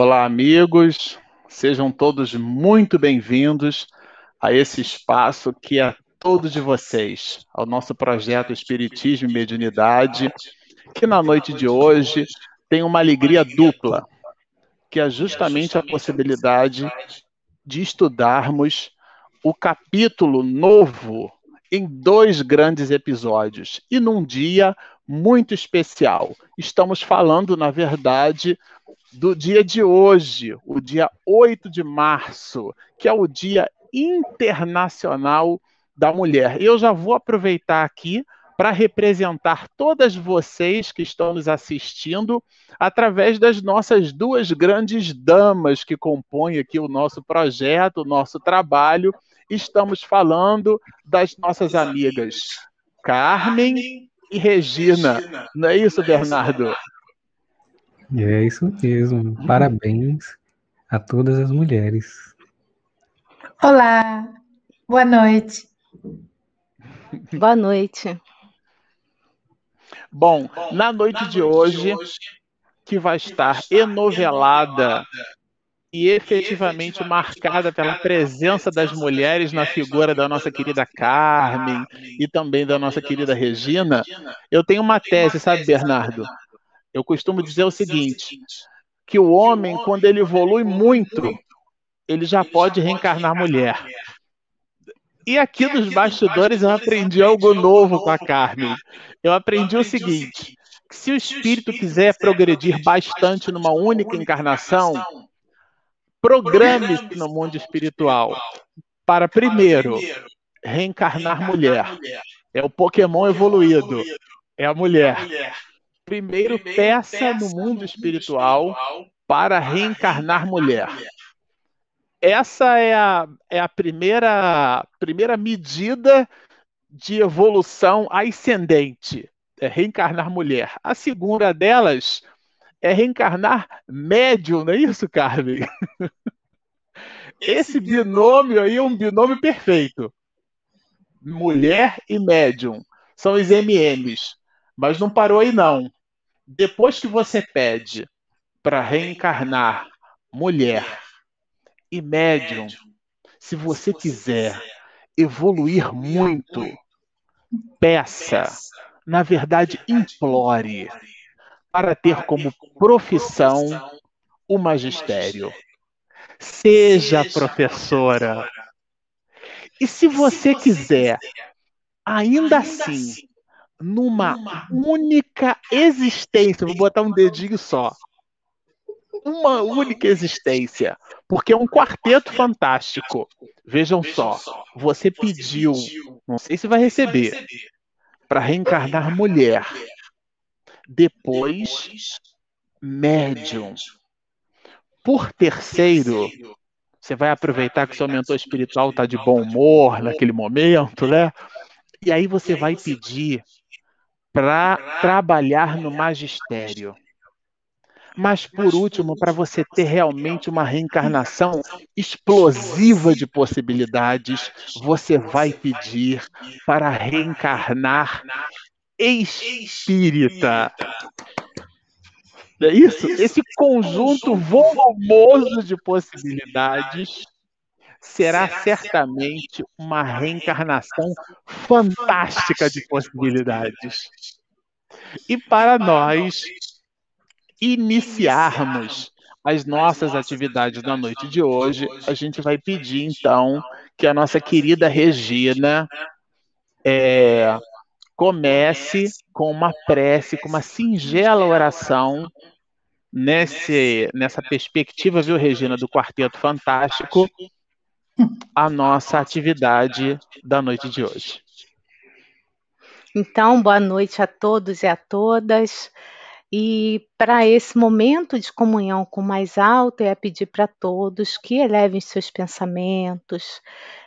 Olá, amigos. Sejam todos muito bem-vindos a esse espaço que é todo de vocês, ao nosso projeto Espiritismo e Mediunidade, que na noite de hoje tem uma alegria dupla, que é justamente a possibilidade de estudarmos o capítulo novo em dois grandes episódios e num dia muito especial. Estamos falando, na verdade, do dia de hoje, o dia 8 de março, que é o Dia Internacional da Mulher. Eu já vou aproveitar aqui para representar todas vocês que estão nos assistindo através das nossas duas grandes damas que compõem aqui o nosso projeto, o nosso trabalho. Estamos falando das nossas amigas Carmen e Regina. Não é isso, Bernardo? É isso mesmo. Parabéns a todas as mulheres. Olá, boa noite. Boa noite. Bom, na noite de hoje, que vai estar enovelada e efetivamente marcada pela presença das mulheres na figura da nossa querida Carmen e também da nossa querida Regina, eu tenho uma tese, sabe, Bernardo? Eu costumo dizer o seguinte: que o homem, quando ele evolui muito, ele já pode reencarnar mulher. E aqui nos bastidores eu aprendi algo novo com a Carmen. Eu aprendi o seguinte: que se o espírito quiser progredir bastante numa única encarnação, programe-se no mundo espiritual para primeiro reencarnar mulher. É o Pokémon evoluído. É a mulher. Primeiro, peça no mundo espiritual para reencarnar mulher. Essa é a, é a primeira, primeira medida de evolução ascendente, é reencarnar mulher. A segunda delas é reencarnar médium, não é isso, Carmen? Esse binômio aí é um binômio perfeito. Mulher e médium são os MMs. Mas não parou aí, não depois que você pede para reencarnar mulher e médium, se você quiser evoluir muito, peça, na verdade, implore para ter como profissão o magistério. Seja professora. E se você quiser, ainda assim, numa única existência. Vou botar um dedinho só. Uma única existência. Porque é um quarteto fantástico. Vejam só. Você pediu, não sei se vai receber, para reencarnar mulher. Depois, médium. Por terceiro, você vai aproveitar que seu mentor espiritual está de bom humor naquele momento, né? E aí você vai pedir para trabalhar no magistério. Mas, por último, para você ter realmente uma reencarnação explosiva de possibilidades, você vai pedir para reencarnar espírita. É isso? Esse conjunto volumoso de possibilidades será certamente uma reencarnação fantástica de possibilidades. E para nós iniciarmos as nossas atividades da noite de hoje, a gente vai pedir então que a nossa querida Regina é, comece com uma prece, com uma singela oração nesse, nessa perspectiva, viu, Regina, do Quarteto Fantástico, a nossa atividade da noite de hoje. Então, boa noite a todos e a todas. E para esse momento de comunhão com o mais alto, é pedir para todos que elevem seus pensamentos,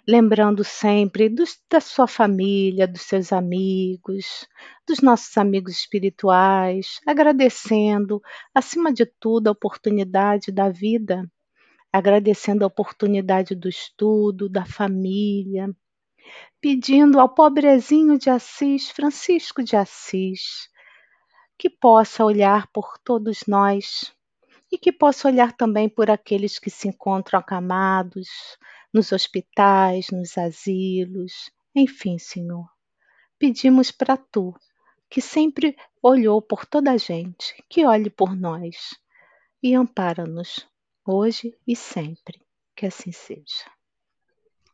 lembrando sempre dos, da sua família, dos seus amigos, dos nossos amigos espirituais, agradecendo, acima de tudo, a oportunidade da vida agradecendo a oportunidade do estudo, da família, pedindo ao pobrezinho de Assis, Francisco de Assis, que possa olhar por todos nós e que possa olhar também por aqueles que se encontram acamados nos hospitais, nos asilos, enfim, Senhor. Pedimos para tu, que sempre olhou por toda a gente, que olhe por nós e ampara-nos hoje e sempre. Que assim seja.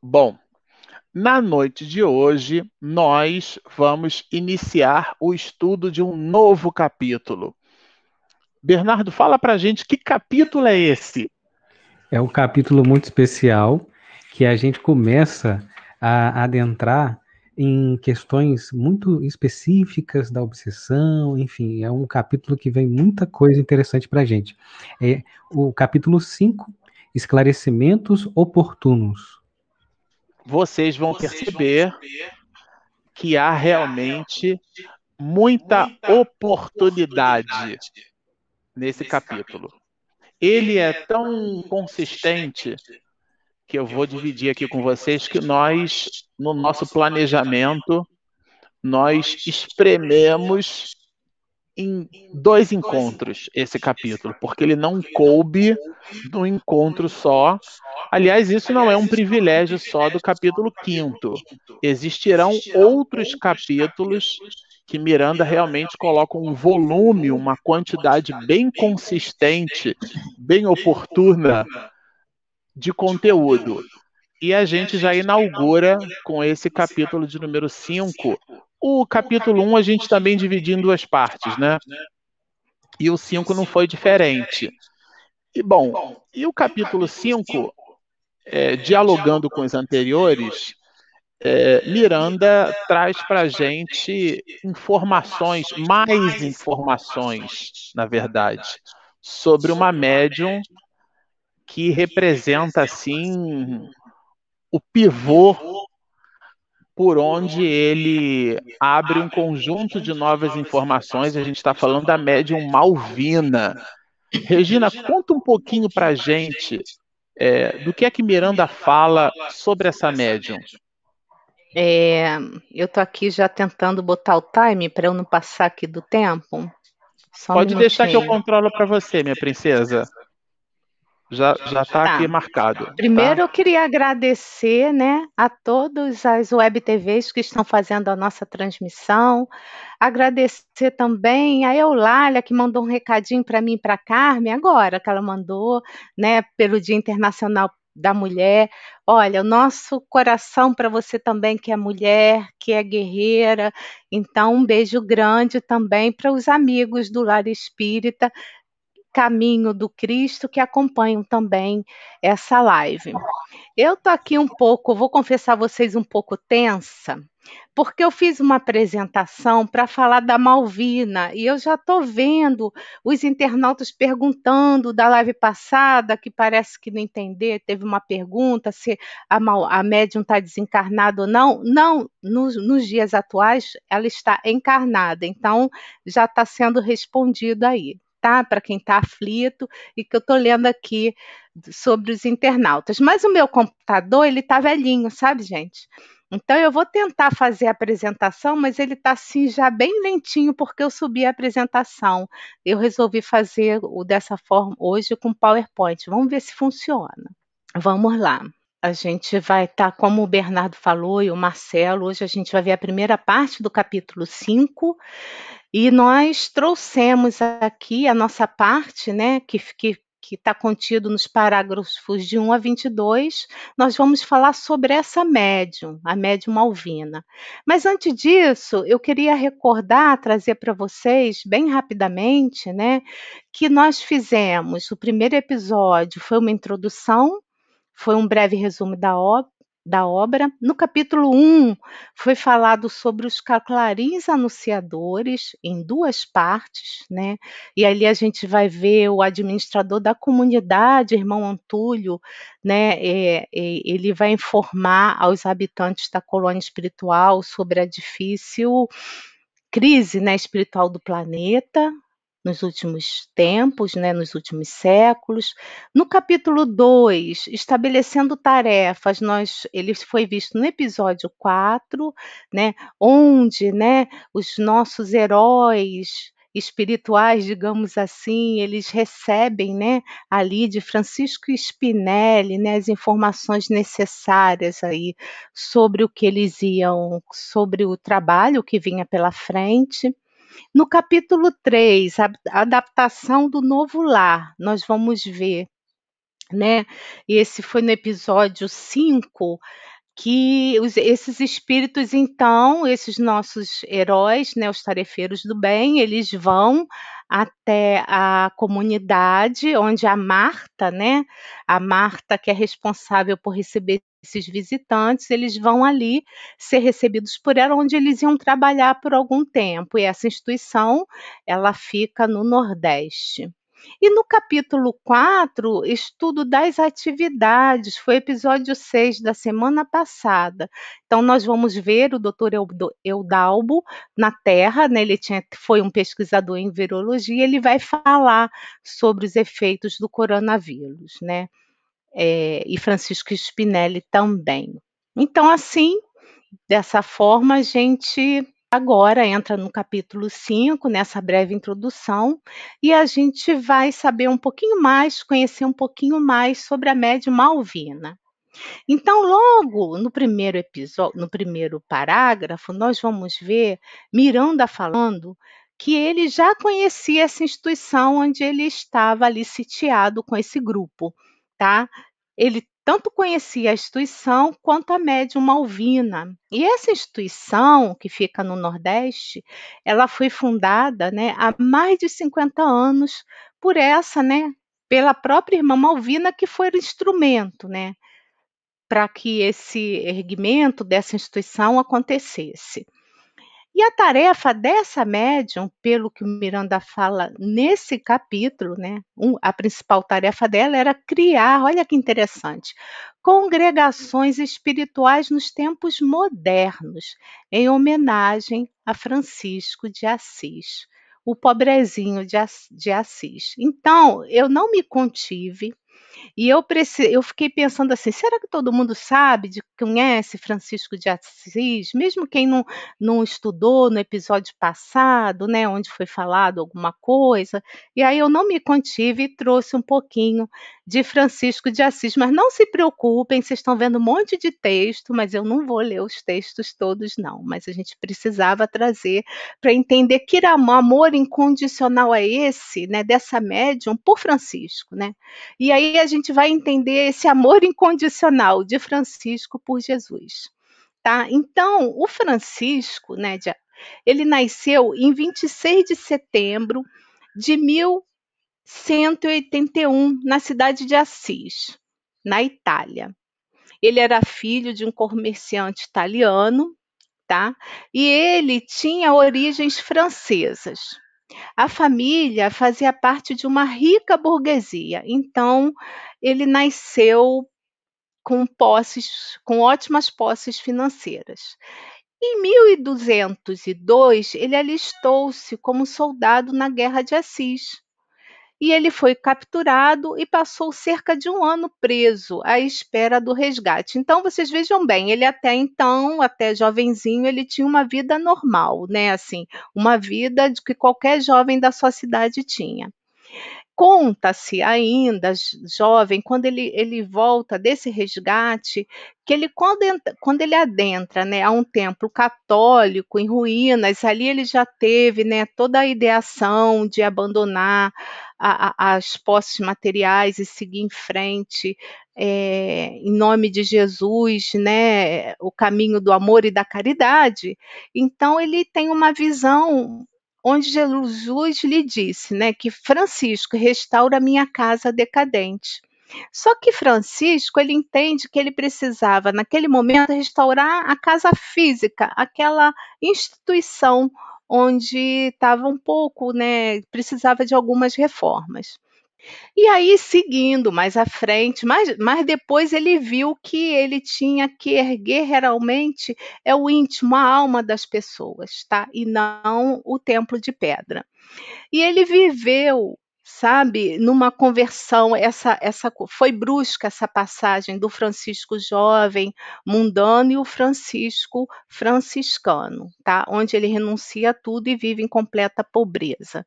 Bom, na noite de hoje, nós vamos iniciar o estudo de um novo capítulo. Bernardo, fala para a gente que capítulo é esse? É um capítulo muito especial que a gente começa a adentrar em questões muito específicas da obsessão, enfim, é um capítulo que vem muita coisa interessante para a gente. É o capítulo 5, esclarecimentos oportunos. Vocês vão perceber que há realmente muita oportunidade nesse capítulo. Ele é tão consistente que eu vou dividir aqui com vocês que nós, no nosso planejamento, nós esprememos em dois encontros esse capítulo, porque ele não coube num encontro só. Aliás, isso não é um privilégio só do capítulo quinto. Existirão outros capítulos que Miranda realmente coloca um volume, uma quantidade bem consistente, bem oportuna de conteúdo. E a gente já inaugura com esse capítulo de número 5. O capítulo 1 um a gente também dividiu em duas partes, né? E o 5 não foi diferente. E bom, e o capítulo 5, é, dialogando com os anteriores, é, Miranda traz para a gente informações, mais informações, na verdade, sobre uma médium que representa assim o pivô por onde ele abre um conjunto de novas informações. A gente está falando da médium Malvina. Regina, conta um pouquinho para a gente é, do que é que Miranda fala sobre essa médium. É, eu estou aqui já tentando botar o time para eu não passar aqui do tempo. Só Pode um deixar que eu controlo para você, minha princesa. Já já está tá. aqui marcado. Tá? Primeiro tá? eu queria agradecer, né, a todas as web TVs que estão fazendo a nossa transmissão. Agradecer também a Eulália que mandou um recadinho para mim para Carmen agora que ela mandou, né, pelo Dia Internacional da Mulher. Olha, o nosso coração para você também que é mulher, que é guerreira. Então, um beijo grande também para os amigos do Lar Espírita caminho do Cristo que acompanham também essa live. Eu tô aqui um pouco, vou confessar a vocês um pouco tensa, porque eu fiz uma apresentação para falar da Malvina e eu já estou vendo os internautas perguntando da live passada, que parece que não entender, teve uma pergunta se a, a médium está desencarnada ou não. Não, nos, nos dias atuais ela está encarnada, então já está sendo respondido aí tá? Para quem está aflito e que eu estou lendo aqui sobre os internautas. Mas o meu computador, ele está velhinho, sabe, gente? Então eu vou tentar fazer a apresentação, mas ele está assim já bem lentinho porque eu subi a apresentação. Eu resolvi fazer o dessa forma hoje com PowerPoint. Vamos ver se funciona. Vamos lá. A gente vai estar, tá, como o Bernardo falou e o Marcelo, hoje a gente vai ver a primeira parte do capítulo 5 e nós trouxemos aqui a nossa parte, né, que, que que está contido nos parágrafos de 1 a 22, nós vamos falar sobre essa médium, a médium Malvina. Mas antes disso, eu queria recordar, trazer para vocês, bem rapidamente, né, que nós fizemos, o primeiro episódio foi uma introdução, foi um breve resumo da obra, da obra. No capítulo 1, foi falado sobre os clarins anunciadores, em duas partes, né? E ali a gente vai ver o administrador da comunidade, irmão Antúlio, né? É, é, ele vai informar aos habitantes da colônia espiritual sobre a difícil crise né, espiritual do planeta, nos últimos tempos, né, nos últimos séculos. No capítulo 2, estabelecendo tarefas, nós, ele foi visto no episódio 4, né, onde né, os nossos heróis espirituais, digamos assim, eles recebem, né, ali de Francisco Spinelli, né, as informações necessárias aí sobre o que eles iam, sobre o trabalho que vinha pela frente. No capítulo 3, a adaptação do novo lar, nós vamos ver, né? Esse foi no episódio 5, que os, esses espíritos, então, esses nossos heróis, né, os tarefeiros do bem, eles vão até a comunidade onde a Marta, né, a Marta que é responsável por receber esses visitantes, eles vão ali ser recebidos por ela, onde eles iam trabalhar por algum tempo. E essa instituição, ela fica no Nordeste. E no capítulo 4, estudo das atividades, foi episódio 6 da semana passada. Então, nós vamos ver o doutor Eudalbo na Terra, né? ele tinha, foi um pesquisador em virologia, ele vai falar sobre os efeitos do coronavírus, né? É, e Francisco Spinelli também. Então, assim, dessa forma, a gente agora entra no capítulo 5, nessa breve introdução, e a gente vai saber um pouquinho mais, conhecer um pouquinho mais sobre a médium Malvina. Então, logo no primeiro episódio, no primeiro parágrafo, nós vamos ver Miranda falando que ele já conhecia essa instituição onde ele estava ali sitiado com esse grupo, tá? Ele tanto conhecia a instituição quanto a médium Malvina. E essa instituição, que fica no Nordeste, ela foi fundada né, há mais de 50 anos por essa, né, pela própria irmã Malvina, que foi o instrumento né, para que esse erguimento dessa instituição acontecesse. E a tarefa dessa médium, pelo que o Miranda fala nesse capítulo, né, um, a principal tarefa dela era criar, olha que interessante, congregações espirituais nos tempos modernos, em homenagem a Francisco de Assis, o pobrezinho de Assis. Então, eu não me contive e eu, eu fiquei pensando assim: será que todo mundo sabe, de, conhece Francisco de Assis? Mesmo quem não, não estudou no episódio passado, né, onde foi falado alguma coisa. E aí eu não me contive e trouxe um pouquinho de Francisco de Assis. Mas não se preocupem, vocês estão vendo um monte de texto, mas eu não vou ler os textos todos, não. Mas a gente precisava trazer para entender que amor incondicional é esse, né, dessa médium por Francisco, né? E aí a gente vai entender esse amor incondicional de Francisco por Jesus. Tá? Então, o Francisco, né, ele nasceu em 26 de setembro de 1181, na cidade de Assis, na Itália. Ele era filho de um comerciante italiano, tá? E ele tinha origens francesas. A família fazia parte de uma rica burguesia, então ele nasceu com posses, com ótimas posses financeiras. Em 1202, ele alistou-se como soldado na Guerra de Assis. E ele foi capturado e passou cerca de um ano preso à espera do resgate. Então, vocês vejam bem, ele até então, até jovenzinho, ele tinha uma vida normal, né? Assim, uma vida de que qualquer jovem da sua cidade tinha. Conta-se ainda, jovem, quando ele, ele volta desse resgate, que ele quando, quando ele adentra né, a um templo católico em ruínas, ali ele já teve né, toda a ideação de abandonar a, a, as posses materiais e seguir em frente é, em nome de Jesus, né, o caminho do amor e da caridade. Então ele tem uma visão onde Jesus lhe disse, né, que Francisco restaura minha casa decadente. Só que Francisco, ele entende que ele precisava, naquele momento, restaurar a casa física, aquela instituição onde estava um pouco, né, precisava de algumas reformas. E aí, seguindo mais à frente, mas, mas depois ele viu que ele tinha que erguer realmente é o íntimo, a alma das pessoas, tá? E não o templo de pedra. E ele viveu sabe, numa conversão, essa, essa foi brusca essa passagem do Francisco jovem, mundano, e o Francisco franciscano, tá? Onde ele renuncia a tudo e vive em completa pobreza.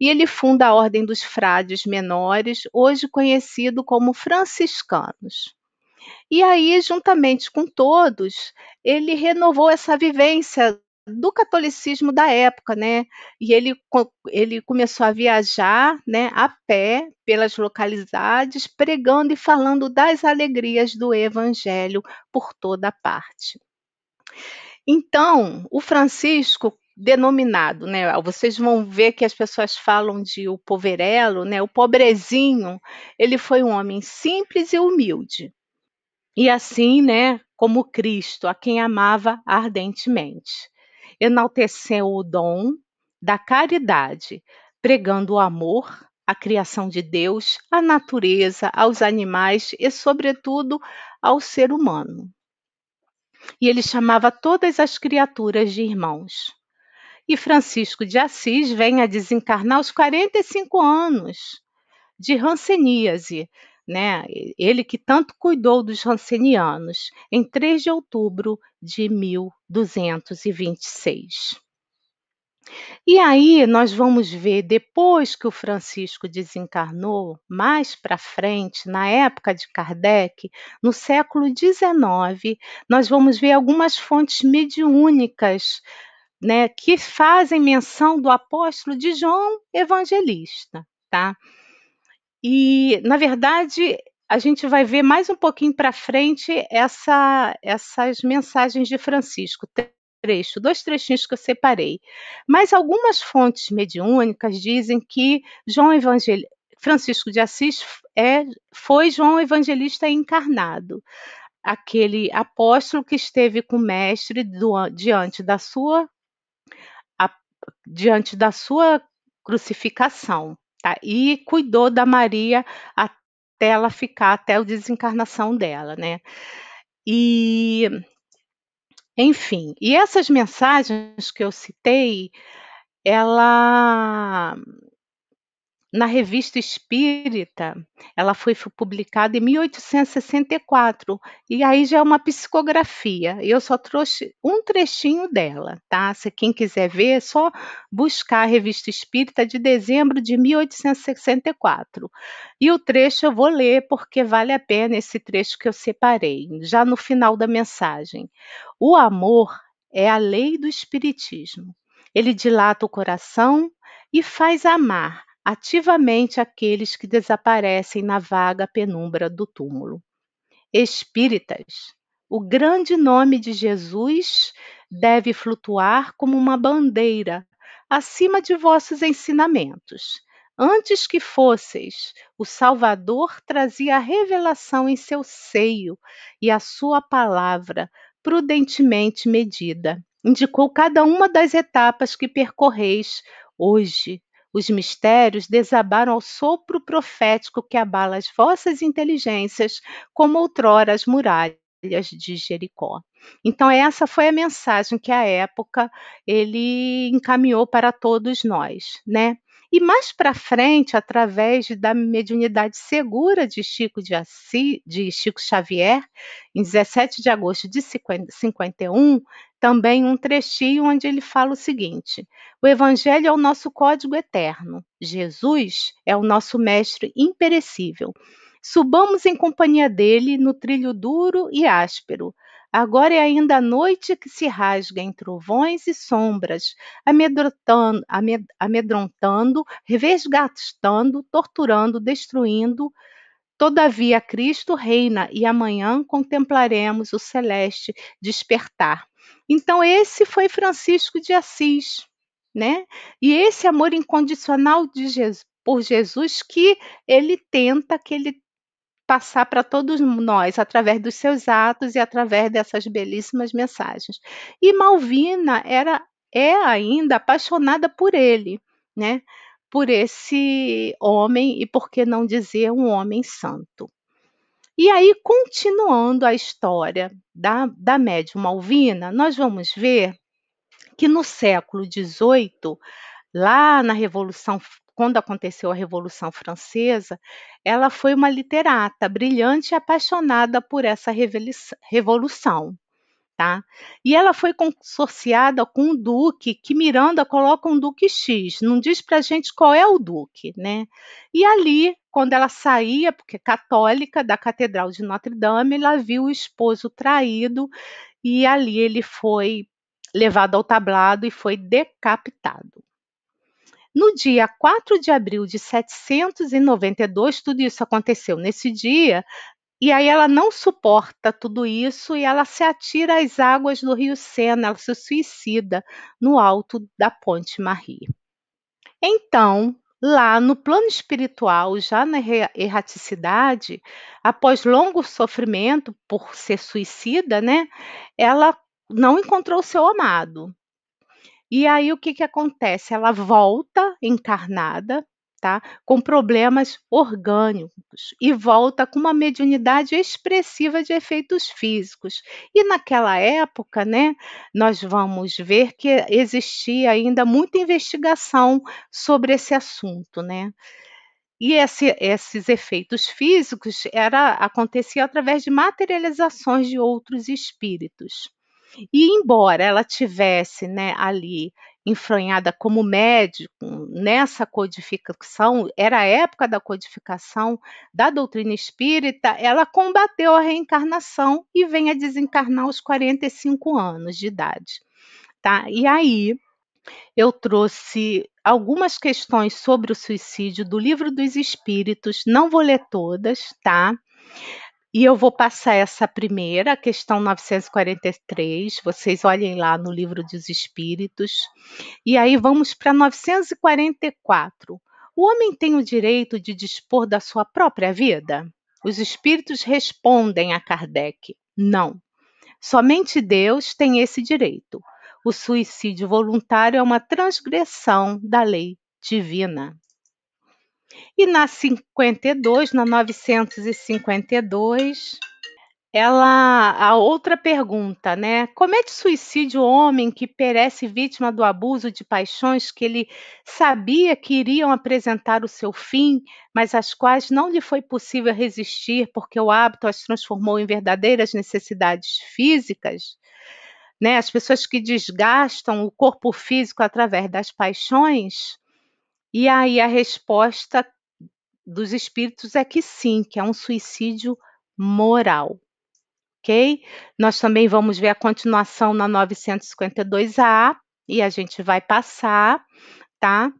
E ele funda a Ordem dos Frades Menores, hoje conhecido como franciscanos. E aí, juntamente com todos, ele renovou essa vivência do catolicismo da época, né? E ele, ele começou a viajar, né, a pé pelas localidades, pregando e falando das alegrias do evangelho por toda parte. Então, o Francisco denominado, né? Vocês vão ver que as pessoas falam de o poverelo, né? O pobrezinho, ele foi um homem simples e humilde. E assim, né, como Cristo, a quem amava ardentemente enalteceu o dom da caridade, pregando o amor à criação de Deus, à natureza, aos animais e, sobretudo, ao ser humano. E ele chamava todas as criaturas de irmãos. E Francisco de Assis vem a desencarnar aos 45 anos de ranceníase, né? Ele que tanto cuidou dos rancenianos, em 3 de outubro de 1226. E aí nós vamos ver depois que o Francisco desencarnou, mais para frente, na época de Kardec, no século XIX, nós vamos ver algumas fontes mediúnicas né, que fazem menção do apóstolo de João Evangelista, tá? E, na verdade, a gente vai ver mais um pouquinho para frente essa, essas mensagens de Francisco, trecho, dois trechinhos que eu separei. Mas algumas fontes mediúnicas dizem que João Evangel... Francisco de Assis é, foi João Evangelista encarnado, aquele apóstolo que esteve com o mestre do, diante da sua a, diante da sua crucificação. Tá? E cuidou da Maria até ela ficar, até a desencarnação dela, né? E, enfim, e essas mensagens que eu citei, ela na Revista Espírita, ela foi publicada em 1864, e aí já é uma psicografia. Eu só trouxe um trechinho dela, tá? Se quem quiser ver, é só buscar a Revista Espírita de dezembro de 1864. E o trecho eu vou ler porque vale a pena esse trecho que eu separei, já no final da mensagem. O amor é a lei do espiritismo. Ele dilata o coração e faz amar ativamente aqueles que desaparecem na vaga penumbra do túmulo. Espíritas, o grande nome de Jesus deve flutuar como uma bandeira acima de vossos ensinamentos. Antes que fosseis, o Salvador trazia a revelação em seu seio e a sua palavra, prudentemente medida, indicou cada uma das etapas que percorreis hoje os mistérios desabaram ao sopro profético que abala as vossas inteligências, como outrora as muralhas de Jericó. Então essa foi a mensagem que a época ele encaminhou para todos nós, né? E mais para frente, através da mediunidade segura de Chico de Assis, de Chico Xavier, em 17 de agosto de 51, também um trechinho onde ele fala o seguinte: o Evangelho é o nosso código eterno, Jesus é o nosso mestre imperecível. Subamos em companhia dele no trilho duro e áspero. Agora é ainda a noite que se rasga em trovões e sombras, amedrontando, amedrontando resgatando, torturando, destruindo, Todavia, Cristo reina e amanhã contemplaremos o celeste despertar. Então, esse foi Francisco de Assis, né? E esse amor incondicional de Jesus, por Jesus que ele tenta que ele passar para todos nós através dos seus atos e através dessas belíssimas mensagens. E Malvina era é ainda apaixonada por ele, né? por esse homem e por que não dizer um homem santo. E aí, continuando a história da, da médium Malvina, nós vamos ver que no século XVIII, lá na Revolução quando aconteceu a Revolução Francesa, ela foi uma literata brilhante e apaixonada por essa revolução. Tá? E ela foi consorciada com um duque, que Miranda coloca um duque X, não diz para a gente qual é o duque, né? E ali, quando ela saía, porque é católica, da Catedral de Notre Dame, ela viu o esposo traído e ali ele foi levado ao tablado e foi decapitado. No dia 4 de abril de 792, tudo isso aconteceu nesse dia, e aí ela não suporta tudo isso e ela se atira às águas do rio Sena, ela se suicida no alto da Ponte Marie. Então, lá no plano espiritual, já na erraticidade, após longo sofrimento por ser suicida, né, ela não encontrou seu amado. E aí o que, que acontece? Ela volta encarnada tá? Com problemas orgânicos e volta com uma mediunidade expressiva de efeitos físicos. E naquela época, né, nós vamos ver que existia ainda muita investigação sobre esse assunto, né? E esse, esses efeitos físicos era acontecia através de materializações de outros espíritos. E embora ela tivesse né, ali enfronhada como médico nessa codificação, era a época da codificação da doutrina espírita, ela combateu a reencarnação e vem a desencarnar aos 45 anos de idade. Tá? E aí eu trouxe algumas questões sobre o suicídio do livro dos espíritos, não vou ler todas, tá? E eu vou passar essa primeira, a questão 943. Vocês olhem lá no livro dos Espíritos. E aí vamos para 944. O homem tem o direito de dispor da sua própria vida? Os espíritos respondem a Kardec: não. Somente Deus tem esse direito. O suicídio voluntário é uma transgressão da lei divina. E na 52, na 952, ela a outra pergunta, né? Comete suicídio o homem que perece vítima do abuso de paixões que ele sabia que iriam apresentar o seu fim, mas às quais não lhe foi possível resistir porque o hábito as transformou em verdadeiras necessidades físicas? Né? As pessoas que desgastam o corpo físico através das paixões, e aí a resposta dos espíritos é que sim, que é um suicídio moral. Ok? Nós também vamos ver a continuação na 952A e a gente vai passar, tá?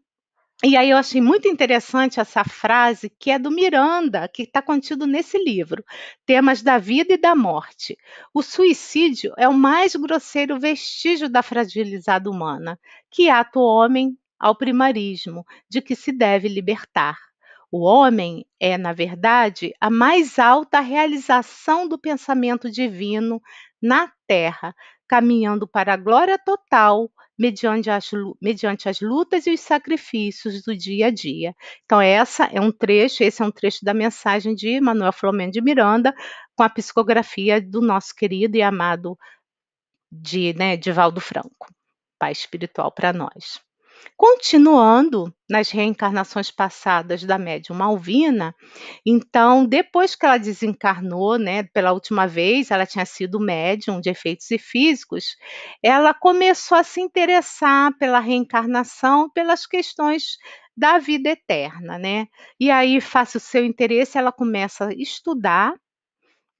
E aí eu achei muito interessante essa frase que é do Miranda, que está contido nesse livro, Temas da Vida e da Morte. O suicídio é o mais grosseiro vestígio da fragilizada humana, que ata o homem ao primarismo, de que se deve libertar. O homem é, na verdade, a mais alta realização do pensamento divino na Terra, caminhando para a glória total mediante as, mediante as lutas e os sacrifícios do dia a dia. Então, essa é um trecho, esse é um trecho da mensagem de Manuel Flamengo de Miranda, com a psicografia do nosso querido e amado de, né, Divaldo Franco, pai espiritual para nós. Continuando nas reencarnações passadas da médium Malvina, então, depois que ela desencarnou, né, pela última vez, ela tinha sido médium de efeitos e físicos, ela começou a se interessar pela reencarnação, pelas questões da vida eterna, né? E aí, face o seu interesse, ela começa a estudar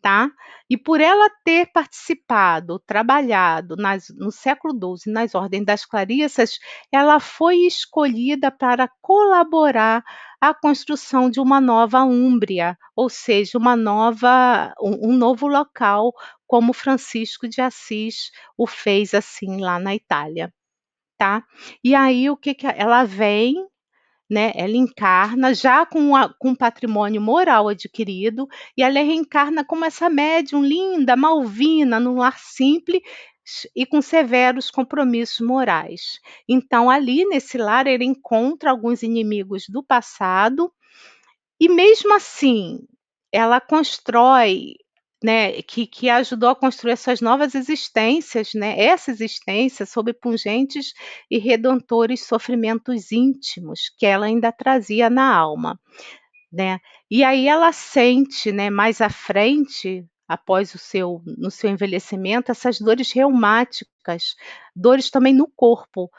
tá? E por ela ter participado, trabalhado nas, no século XII nas Ordens das Clarissas, ela foi escolhida para colaborar à construção de uma nova Úmbria, ou seja, uma nova, um, um novo local, como Francisco de Assis o fez assim lá na Itália. Tá? E aí o que, que ela vem né? Ela encarna já com, a, com patrimônio moral adquirido e ela reencarna como essa médium linda, malvina, num lar simples e com severos compromissos morais. Então, ali nesse lar, ele encontra alguns inimigos do passado e, mesmo assim, ela constrói né, que, que ajudou a construir essas novas existências, né, essa existência sob pungentes e redentores sofrimentos íntimos que ela ainda trazia na alma, né? E aí ela sente, né, mais à frente, após o seu no seu envelhecimento, essas dores reumáticas, dores também no corpo,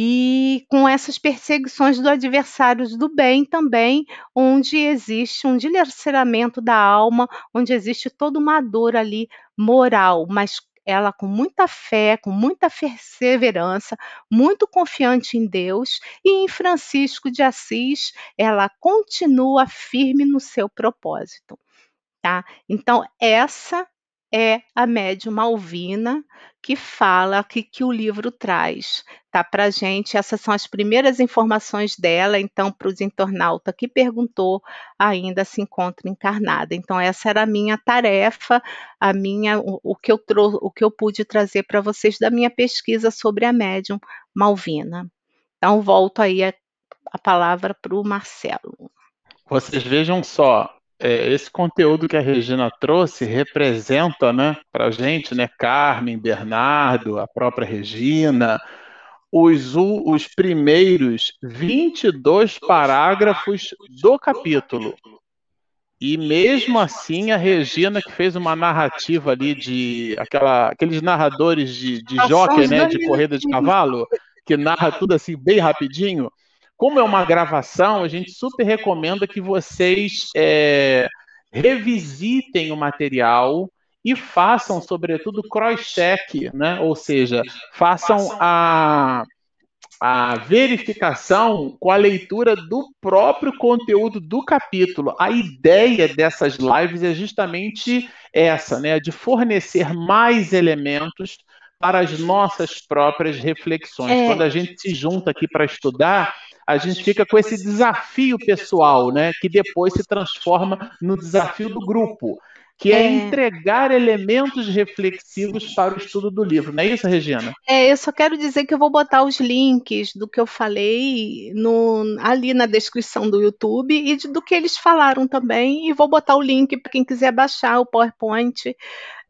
e com essas perseguições do adversários do bem também, onde existe um dilaceramento da alma, onde existe toda uma dor ali moral, mas ela com muita fé, com muita perseverança, muito confiante em Deus e em Francisco de Assis, ela continua firme no seu propósito, tá? Então essa é a médium Malvina que fala, que, que o livro traz tá, para gente. Essas são as primeiras informações dela, então, para os internautas que perguntou, ainda se encontra encarnada. Então, essa era a minha tarefa, a minha, o, o que eu trouxe, o que eu pude trazer para vocês da minha pesquisa sobre a médium Malvina. Então, volto aí a, a palavra para o Marcelo. Vocês vejam só, é, esse conteúdo que a Regina trouxe representa, né, para a gente, né, Carmen, Bernardo, a própria Regina, os, os primeiros 22 parágrafos do capítulo. E mesmo assim, a Regina, que fez uma narrativa ali de aquela, aqueles narradores de, de jockey, né, de corrida de cavalo, que narra tudo assim bem rapidinho, como é uma gravação, a gente super recomenda que vocês é, revisitem o material e façam, sobretudo, cross-check, né? ou seja, façam a, a verificação com a leitura do próprio conteúdo do capítulo. A ideia dessas lives é justamente essa, né? de fornecer mais elementos para as nossas próprias reflexões. É. Quando a gente se junta aqui para estudar, a gente fica com esse desafio pessoal, né, que depois se transforma no desafio do grupo, que é, é, entregar elementos reflexivos para o estudo do livro. Não é isso, Regina? É, eu só quero dizer que eu vou botar os links do que eu falei no, ali na descrição do YouTube e de, do que eles falaram também, e vou botar o link para quem quiser baixar o PowerPoint,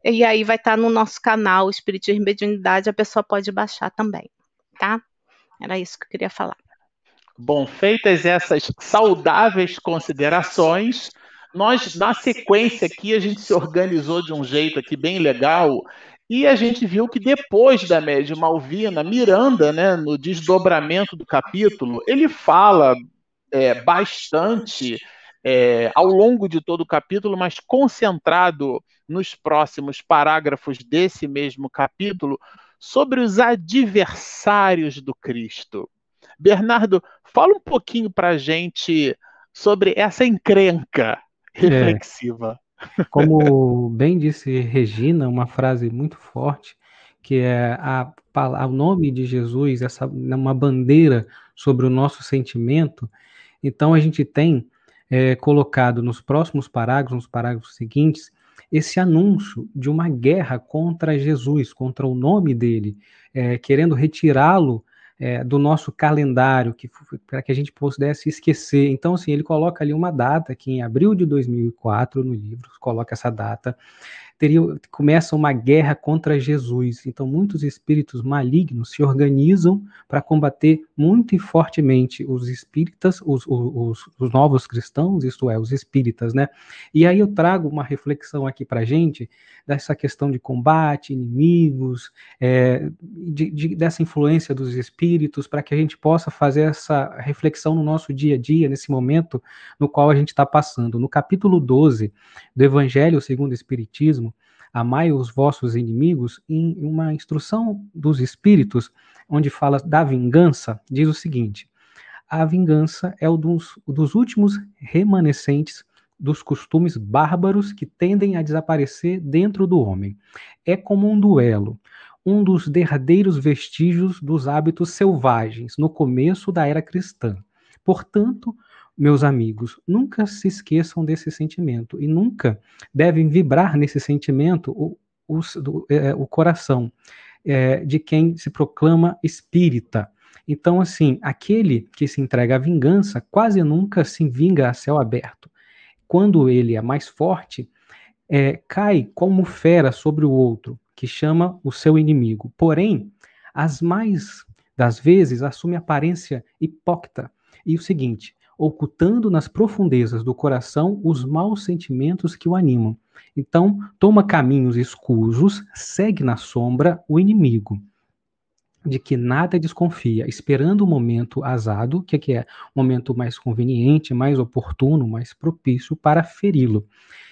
e aí vai estar no nosso canal Espiritismo e Mediunidade, a pessoa pode baixar também, tá? Era isso que eu queria falar. Bom, feitas essas saudáveis considerações, nós, na sequência aqui, a gente se organizou de um jeito aqui bem legal e a gente viu que depois da média Malvina, Miranda, né, no desdobramento do capítulo, ele fala é, bastante é, ao longo de todo o capítulo, mas concentrado nos próximos parágrafos desse mesmo capítulo, sobre os adversários do Cristo. Bernardo, fala um pouquinho para a gente sobre essa encrenca reflexiva. É, como bem disse Regina, uma frase muito forte, que é a, a, o nome de Jesus, essa uma bandeira sobre o nosso sentimento. Então a gente tem é, colocado nos próximos parágrafos, nos parágrafos seguintes, esse anúncio de uma guerra contra Jesus, contra o nome dele, é, querendo retirá-lo é, do nosso calendário, que para que a gente pudesse esquecer. Então, assim, ele coloca ali uma data que em abril de 2004 no livro coloca essa data teria, começa uma guerra contra Jesus. Então, muitos espíritos malignos se organizam para combater muito e fortemente os espíritas, os, os, os, novos cristãos, isto é, os espíritas, né? E aí eu trago uma reflexão aqui para gente dessa questão de combate, inimigos, é, de, de, dessa influência dos espíritos, para que a gente possa fazer essa reflexão no nosso dia a dia, nesse momento no qual a gente está passando. No capítulo 12 do Evangelho segundo o Espiritismo, amai os vossos inimigos, em uma instrução dos espíritos, onde fala da vingança, diz o seguinte: a vingança é o dos, dos últimos remanescentes dos costumes bárbaros que tendem a desaparecer dentro do homem. É como um duelo, um dos derradeiros vestígios dos hábitos selvagens no começo da era cristã. Portanto, meus amigos, nunca se esqueçam desse sentimento e nunca devem vibrar nesse sentimento o, o, do, é, o coração é, de quem se proclama espírita. Então, assim, aquele que se entrega à vingança quase nunca se vinga a céu aberto. Quando ele é mais forte, é, cai como fera sobre o outro, que chama o seu inimigo. Porém, as mais das vezes assume aparência hipócrita. E o seguinte, ocultando nas profundezas do coração os maus sentimentos que o animam. Então, toma caminhos escusos, segue na sombra o inimigo, de que nada desconfia, esperando o momento azado, que, que é o momento mais conveniente, mais oportuno, mais propício para feri-lo.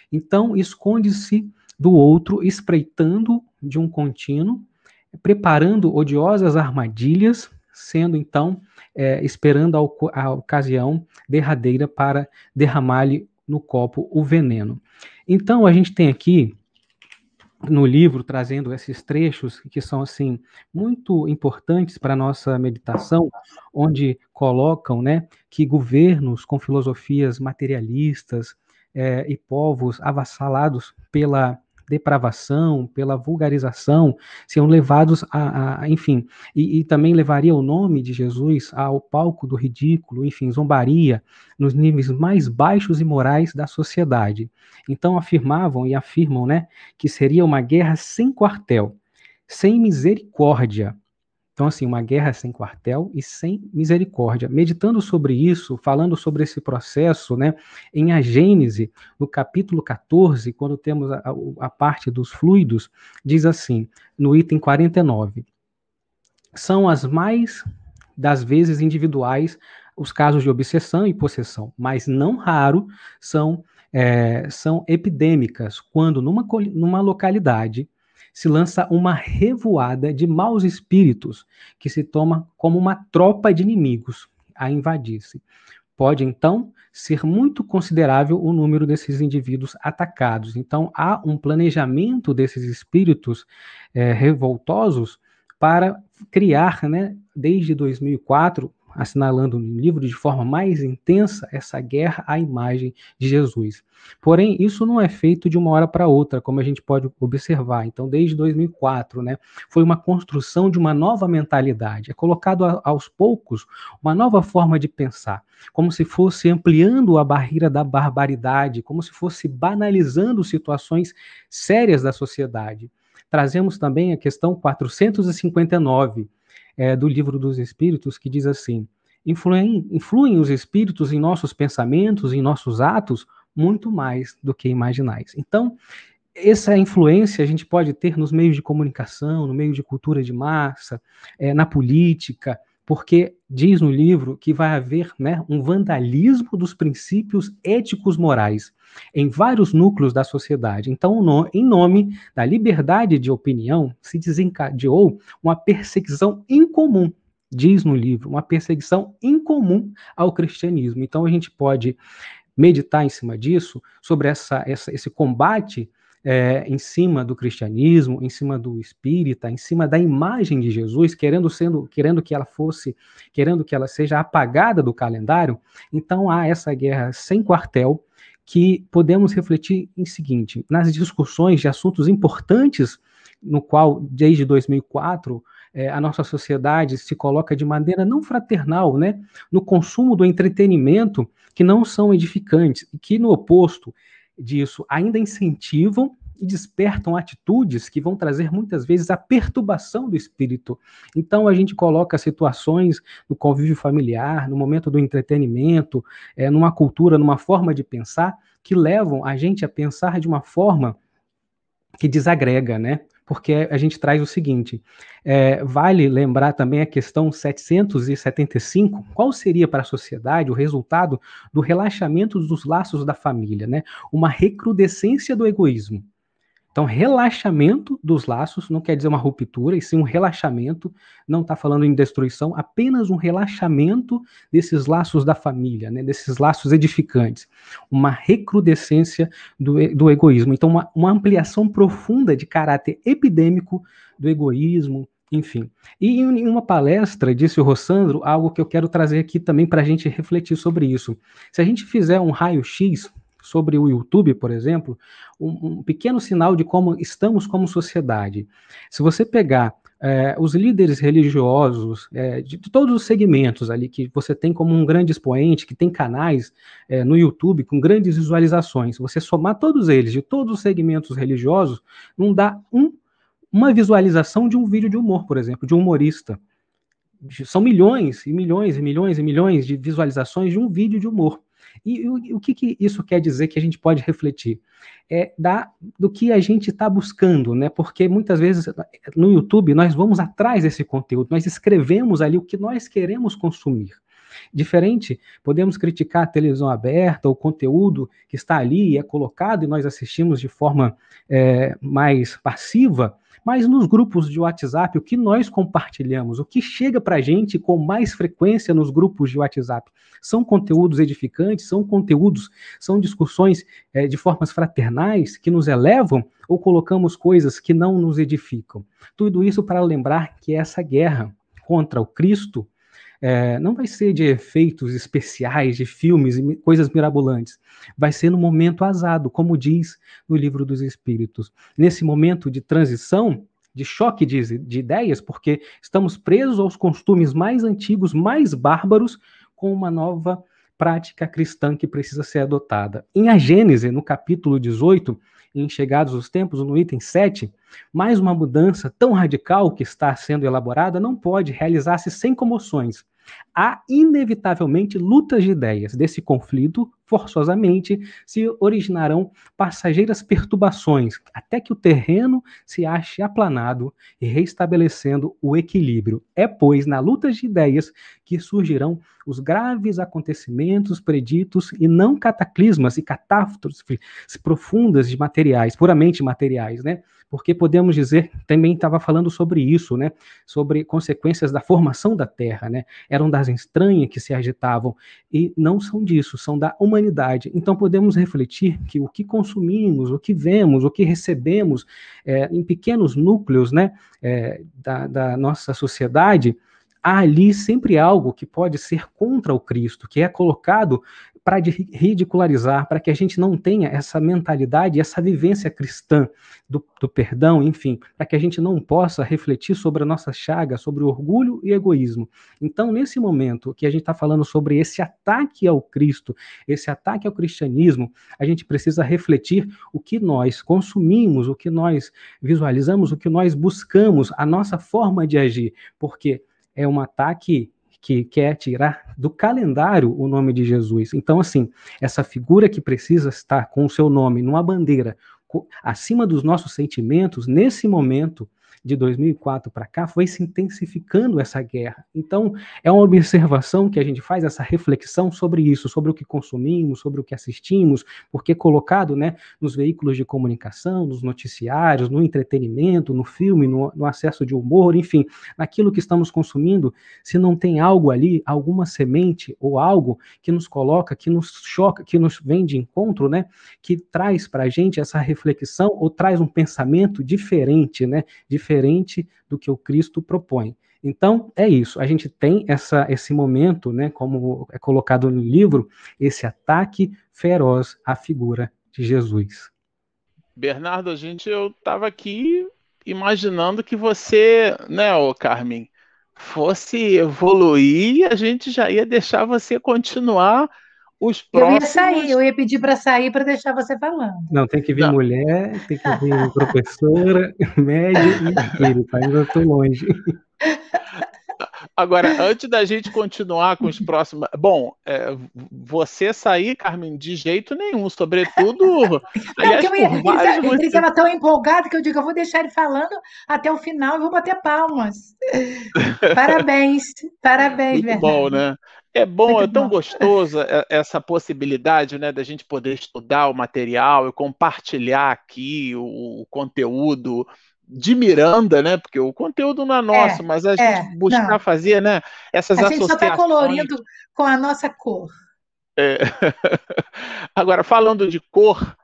Então, esconde-se do outro, espreitando de um contínuo, preparando odiosas armadilhas, sendo então é, esperando a, a ocasião derradeira para derramar-lhe no copo o veneno. Então a gente tem aqui no livro trazendo esses trechos que são assim muito importantes para a nossa meditação, onde colocam, né, que governos com filosofias materialistas é, e povos avassalados pela depravação, pela vulgarização, seriam levados a, a enfim, e, e, também levaria o nome de Jesus ao palco do ridículo, enfim, zombaria nos níveis mais baixos e morais da sociedade. Então afirmavam e afirmam, né, que seria uma guerra sem quartel, sem misericórdia, então, assim, uma guerra sem quartel e sem misericórdia. Meditando sobre isso, falando sobre esse processo, né, em a Gênese, no capítulo 14, quando temos a, a parte dos fluidos, diz assim, no item 49, são as mais das vezes individuais os casos de obsessão e possessão, mas não raro são, é, são epidêmicas, quando numa, numa localidade se lança uma revoada de maus espíritos que se toma como uma tropa de inimigos a invadir-se. Pode, então, ser muito considerável o número desses indivíduos atacados. Então, há um planejamento desses espíritos é, revoltosos para criar, né, desde 2004, assinalando no livro de forma mais intensa essa guerra à imagem de Jesus. Porém, isso não é feito de uma hora para outra, como a gente pode observar. Então, desde 2004, né, foi uma construção de uma nova mentalidade. É colocado a, aos poucos uma nova forma de pensar, como se fosse ampliando a barreira da barbaridade, como se fosse banalizando situações sérias da sociedade. Trazemos também a questão 459, é, do Livro dos Espíritos, que diz assim: influem, influem os espíritos em nossos pensamentos, em nossos atos, muito mais do que imaginais. Então, essa influência a gente pode ter nos meios de comunicação, no meio de cultura de massa, é, na política, porque diz no livro que vai haver né, um vandalismo dos princípios éticos morais em vários núcleos da sociedade. Então, no, em nome da liberdade de opinião, se desencadeou uma perseguição incomum, diz no livro, uma perseguição incomum ao cristianismo. Então, a gente pode meditar em cima disso, sobre essa, essa esse combate é, em cima do cristianismo, em cima do espírita, em cima da imagem de Jesus, querendo sendo, querendo que ela fosse, querendo que ela seja apagada do calendário. Então há essa guerra sem quartel que podemos refletir em seguinte, nas discussões de assuntos importantes no qual desde 2004 é, a nossa sociedade se coloca de maneira não fraternal, né, no consumo do entretenimento que não são edificantes e que no oposto disso ainda incentivam e despertam atitudes que vão trazer muitas vezes a perturbação do espírito. Então a gente coloca situações no convívio familiar, no momento do entretenimento, é, numa cultura, numa forma de pensar que levam a gente a pensar de uma forma que desagrega, né? Porque a gente traz o seguinte: é, vale lembrar também a questão 775, qual seria para a sociedade o resultado do relaxamento dos laços da família, né? Uma recrudescência do egoísmo. Então, relaxamento dos laços não quer dizer uma ruptura, e sim um relaxamento, não está falando em destruição, apenas um relaxamento desses laços da família, né, desses laços edificantes. Uma recrudescência do, do egoísmo. Então, uma, uma ampliação profunda de caráter epidêmico do egoísmo, enfim. E em uma palestra, disse o Rossandro, algo que eu quero trazer aqui também para a gente refletir sobre isso. Se a gente fizer um raio-x sobre o YouTube, por exemplo, um, um pequeno sinal de como estamos como sociedade. Se você pegar é, os líderes religiosos é, de, todos os segmentos ali que você tem como um grande expoente, que tem canais é, no YouTube com grandes visualizações, você somar todos eles, de todos os segmentos religiosos, não dá um, uma visualização de um vídeo de humor, por exemplo, de um humorista. São milhões e milhões e milhões e milhões de visualizações de um vídeo de humor. E o, o que, que, isso quer dizer que a gente pode refletir? É da, do que a gente está buscando, né? Porque muitas vezes no YouTube nós vamos atrás desse conteúdo, nós escrevemos ali o que nós queremos consumir. Diferente, podemos criticar a televisão aberta, o conteúdo que está ali e é colocado e nós assistimos de forma é, mais passiva, mas nos grupos de WhatsApp, o que nós compartilhamos, o que chega para a gente com mais frequência nos grupos de WhatsApp, são conteúdos edificantes, são conteúdos, são discussões é, de formas fraternais que nos elevam ou colocamos coisas que não nos edificam. Tudo isso para lembrar que essa guerra contra o Cristo é, não vai ser de efeitos especiais, de filmes e coisas mirabolantes. Vai ser no momento azado, como diz no livro dos Espíritos. Nesse momento de transição, de choque de, de ideias, porque estamos presos aos costumes mais antigos, mais bárbaros, com uma nova prática cristã que precisa ser adotada. Em A Gênese, no capítulo 18, em Chegados os Tempos, no item 7, mais uma mudança tão radical que está sendo elaborada não pode realizar-se sem comoções. Há inevitavelmente lutas de ideias. Desse conflito, forçosamente, se originarão passageiras perturbações, até que o terreno se ache aplanado e restabelecendo o equilíbrio. É, pois, na luta de ideias que surgirão os graves acontecimentos preditos e não cataclismas e catástrofes profundas de materiais, puramente materiais, né? Porque podemos dizer, também estava falando sobre isso, né? Sobre consequências da formação da Terra, né? Eram das estranhas que se agitavam e não são disso, são da humanidade. Então podemos refletir que o que consumimos, o que vemos, o que recebemos é, em pequenos núcleos, né? É, da, da nossa sociedade, há ali sempre algo que pode ser contra o Cristo, que é colocado para ridicularizar, para que a gente não tenha essa mentalidade, essa vivência cristã do, do perdão, enfim, para que a gente não possa refletir sobre a nossa chaga, sobre o orgulho e egoísmo. Então, nesse momento que a gente está falando sobre esse ataque ao Cristo, esse ataque ao cristianismo, a gente precisa refletir o que nós consumimos, o que nós visualizamos, o que nós buscamos, a nossa forma de agir, porque é um ataque que quer tirar do calendário o nome de Jesus. Então, assim, essa figura que precisa estar com o seu nome numa bandeira acima dos nossos sentimentos, nesse momento, de 2004 para cá foi se intensificando essa guerra. Então, é uma observação que a gente faz, essa reflexão sobre isso, sobre o que consumimos, sobre o que assistimos, porque colocado né, nos veículos de comunicação, nos noticiários, no entretenimento, no filme, no, no acesso de humor, enfim, naquilo que estamos consumindo, se não tem algo ali, alguma semente ou algo que nos coloca, que nos choca, que nos vem de encontro, né, que traz para a gente essa reflexão ou traz um pensamento diferente, né, diferente diferente do que o Cristo propõe. Então, é isso. A gente tem essa, esse momento, né, como é colocado no livro, esse ataque feroz à figura de Jesus. Bernardo, a gente eu estava aqui imaginando que você, né, ô Carmen, fosse evoluir, a gente já ia deixar você continuar os próximos... Eu ia sair, eu ia pedir para sair para deixar você falando. Não, tem que vir Não. mulher, tem que vir professora, médio e espírito, ainda estou longe. Agora, antes da gente continuar com os próximos. Bom, é, você sair, Carmen, de jeito nenhum, sobretudo. aliás, eu, ia, ele estava tão empolgado que eu digo, eu vou deixar ele falando até o final e vou bater palmas. parabéns, parabéns, Muito bom, né? É bom, Muito é tão bom. gostoso essa possibilidade, né, da gente poder estudar o material e compartilhar aqui o, o conteúdo de Miranda, né? Porque o conteúdo não é nosso, é, mas a gente é, buscar não. fazer, né? Essas a gente tá associações. só está colorindo com a nossa cor. É. Agora, falando de cor,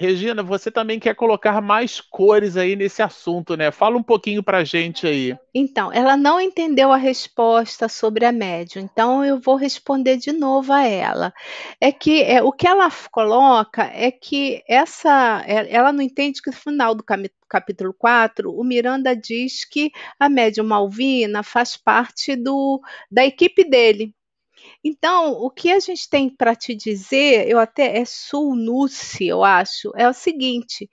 Regina, você também quer colocar mais cores aí nesse assunto, né? Fala um pouquinho para gente aí. Então, ela não entendeu a resposta sobre a médium, então eu vou responder de novo a ela. É que é, o que ela coloca é que essa, é, ela não entende que no final do capítulo 4, o Miranda diz que a médium Malvina faz parte do, da equipe dele. Então, o que a gente tem para te dizer, eu até é sulnuce, eu acho, é o seguinte,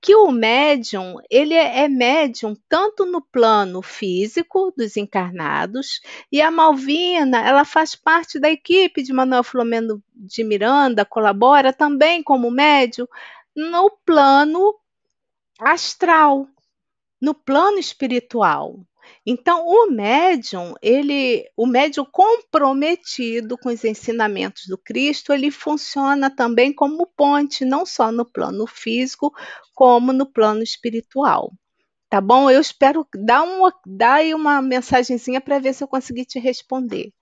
que o médium, ele é, é médium tanto no plano físico dos encarnados, e a Malvina, ela faz parte da equipe de Manuel Filomeno de Miranda, colabora também como médium no plano astral, no plano espiritual. Então, o médium, ele, o médium comprometido com os ensinamentos do Cristo, ele funciona também como ponte, não só no plano físico, como no plano espiritual. Tá bom? Eu espero dar, um, dar aí uma mensagenzinha para ver se eu consegui te responder.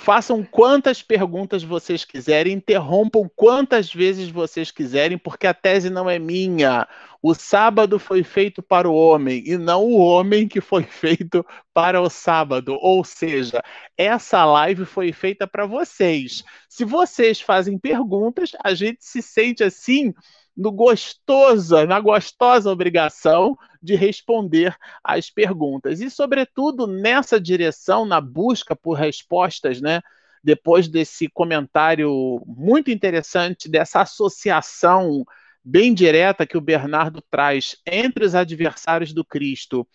Façam quantas perguntas vocês quiserem, interrompam quantas vezes vocês quiserem, porque a tese não é minha. O sábado foi feito para o homem e não o homem que foi feito para o sábado. Ou seja, essa live foi feita para vocês. Se vocês fazem perguntas, a gente se sente assim no gostosa, na gostosa obrigação de responder às perguntas. E, sobretudo, nessa direção, na busca por respostas, né? Depois desse comentário muito interessante, dessa associação bem direta que o Bernardo traz entre os adversários do Cristo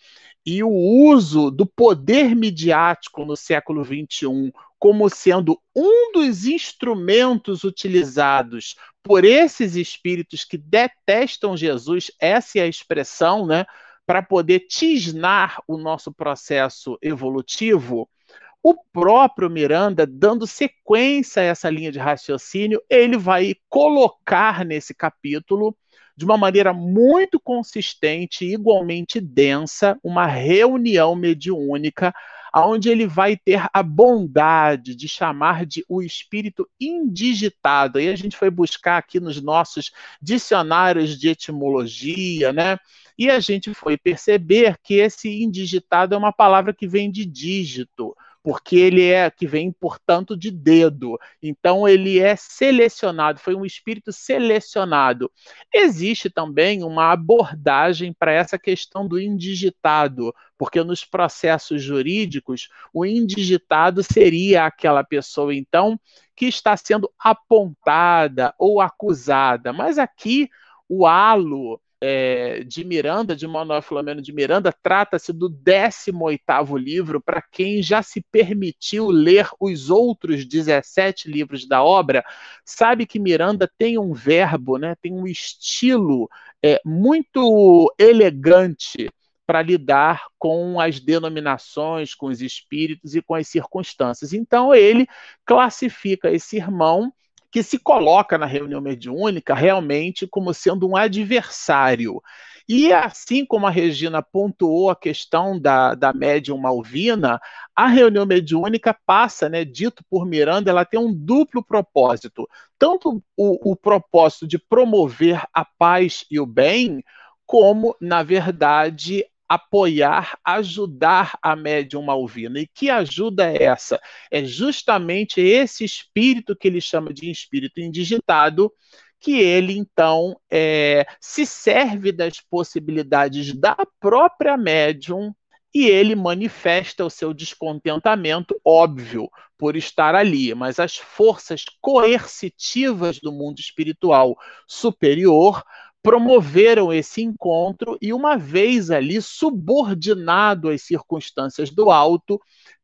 e o uso do poder midiático no século XXI como sendo um dos instrumentos utilizados por esses espíritos que detestam Jesus, essa é a expressão, né, para poder tisnar o nosso processo evolutivo, o próprio Miranda, dando sequência a essa linha de raciocínio, ele vai colocar nesse capítulo, de uma maneira muito consistente, igualmente densa, uma reunião mediúnica aonde ele vai ter a bondade de chamar de o espírito indigitado. Aí a gente foi buscar aqui nos nossos dicionários de etimologia, né? E a gente foi perceber que esse indigitado é uma palavra que vem de dígito porque ele é que vem, portanto, de dedo. Então ele é selecionado, foi um espírito selecionado. Existe também uma abordagem para essa questão do indigitado, porque nos processos jurídicos, o indigitado seria aquela pessoa, então, que está sendo apontada ou acusada. Mas aqui o halo é, de Miranda, de Manuel Filomeno de Miranda, trata-se do 18º livro para quem já se permitiu ler os outros 17 livros da obra, sabe que Miranda tem um verbo, né, tem um estilo é, muito elegante para lidar com as denominações, com os espíritos e com as circunstâncias. Então ele classifica esse irmão que se coloca na reunião mediúnica realmente como sendo um adversário. E assim como a Regina pontuou a questão da, da médium Malvina, a reunião mediúnica passa, né, dito por Miranda, ela tem um duplo propósito. Tanto o, o propósito de promover a paz e o bem, como, na verdade, apoiar, ajudar a médium malvina. E que ajuda é essa? É justamente esse espírito que ele chama de espírito indigitado, que ele então é, se serve das possibilidades da própria médium e ele manifesta o seu descontentamento, óbvio, por estar ali, mas as forças coercitivas do mundo espiritual superior promoveram esse encontro e, uma vez ali, subordinado às circunstâncias do alto,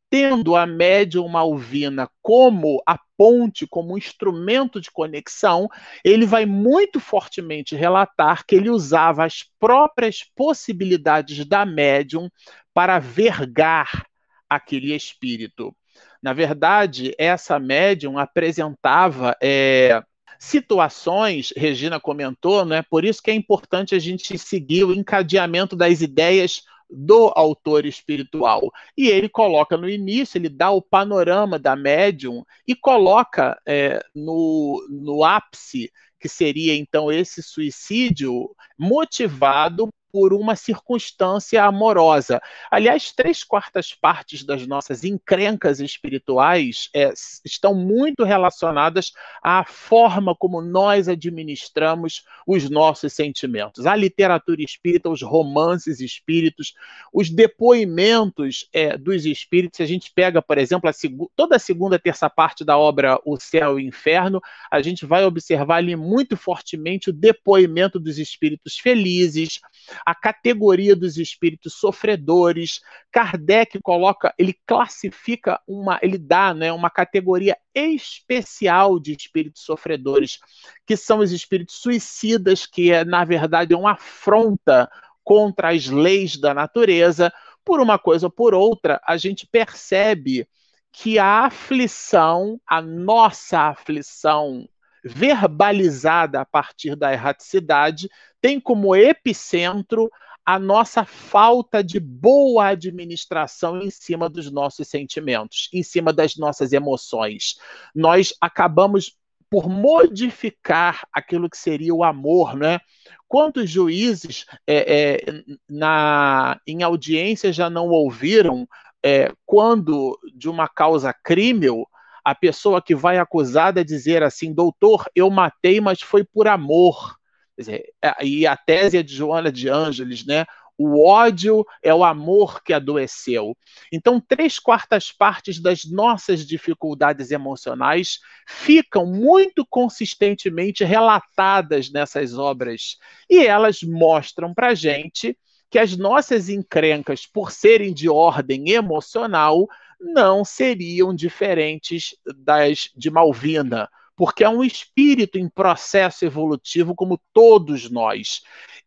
tendo a médium Malvina como a ponte, como um instrumento de conexão, ele vai muito fortemente relatar que ele usava as próprias possibilidades da médium para vergar aquele espírito. Na verdade, essa médium apresentava é, situações, Regina comentou, né? Por isso que é importante a gente seguir o encadeamento das ideias do autor espiritual. E ele coloca no início, ele dá o panorama da médium e coloca é, no, no ápice, que seria então esse suicídio, motivado por uma circunstância amorosa. Aliás, três quartas partes das nossas encrencas espirituais é, estão muito relacionadas à forma como nós administramos os nossos sentimentos. A literatura espírita, os romances espíritos, os depoimentos é, dos espíritos. Se a gente pega, por exemplo, a toda a segunda terça parte da obra O Céu e o Inferno, a gente vai observar ali muito fortemente o depoimento dos espíritos felizes, a categoria dos espíritos sofredores. Kardec coloca, ele classifica uma, ele dá, né, uma categoria especial de espíritos sofredores, que são os espíritos suicidas, que é na verdade é uma afronta contra as leis da natureza. Por uma coisa ou por outra, a gente percebe que a aflição, a nossa aflição verbalizada a partir da erraticidade, tem como epicentro a nossa falta de boa administração em cima dos nossos sentimentos, em cima das nossas emoções. Nós acabamos por modificar aquilo que seria o amor, né? Quantos juízes é, é, na, em audiência já não ouviram é, quando de uma causa crímel a pessoa que vai acusada dizer assim, doutor, eu matei, mas foi por amor. Dizer, é, e a tese é de Joana de Ângeles, né? O ódio é o amor que adoeceu. Então, três quartas partes das nossas dificuldades emocionais ficam muito consistentemente relatadas nessas obras. E elas mostram para gente que as nossas encrencas, por serem de ordem emocional, não seriam diferentes das de Malvina, porque é um espírito em processo evolutivo como todos nós.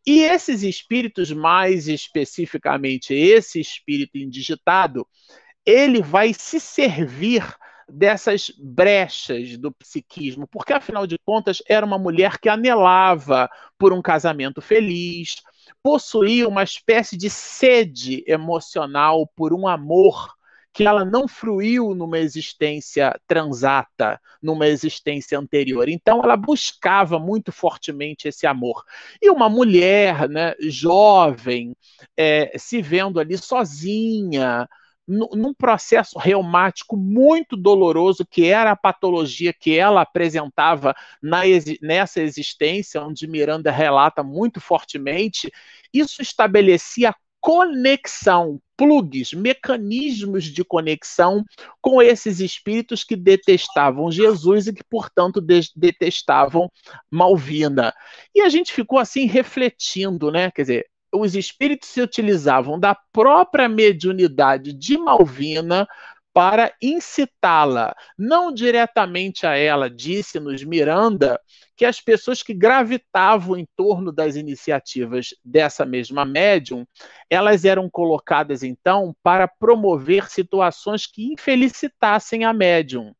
E esses espíritos, mais especificamente esse espírito indigitado, ele vai se servir dessas brechas do psiquismo, porque afinal de contas era uma mulher que anelava por um casamento feliz, possuía uma espécie de sede emocional por um amor que ela não fruiu numa existência transata, numa existência anterior. Então, ela buscava muito fortemente esse amor. E uma mulher, né, jovem, é, se vendo ali sozinha, num processo reumático muito doloroso, que era a patologia que ela apresentava na, nessa existência, onde Miranda relata muito fortemente, isso estabelecia conexão, plugs, mecanismos de conexão com esses espíritos que detestavam Jesus e que, portanto, de detestavam Malvina. E a gente ficou assim refletindo, né? Quer dizer, os espíritos se utilizavam da própria mediunidade de Malvina para incitá-la, não diretamente a ela, disse-nos Miranda, que as pessoas que gravitavam em torno das iniciativas dessa mesma médium, elas eram colocadas então para promover situações que infelicitassem a médium.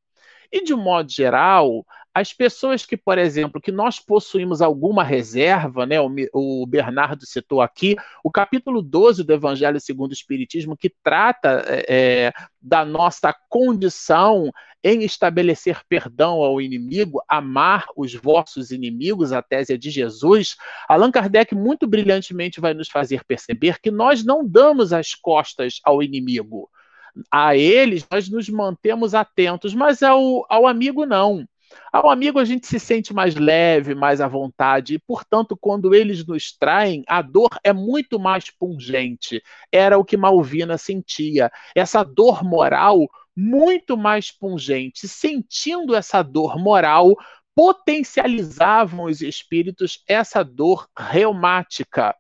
E de um modo geral, as pessoas que, por exemplo, que nós possuímos alguma reserva, né, o, Bernardo citou aqui, o capítulo 12 do Evangelho segundo o Espiritismo, que trata é, é, da nossa condição em estabelecer perdão ao inimigo, amar os vossos inimigos, a tese é de Jesus, Allan Kardec muito brilhantemente vai nos fazer perceber que nós não damos as costas ao inimigo. A eles nós nos mantemos atentos, mas ao, ao amigo não. Ao amigo a gente se sente mais leve, mais à vontade, e, portanto, quando eles nos traem, a dor é muito mais pungente. Era o que Malvina sentia. Essa dor moral muito mais pungente. Sentindo essa dor moral, potencializavam os espíritos essa dor reumática.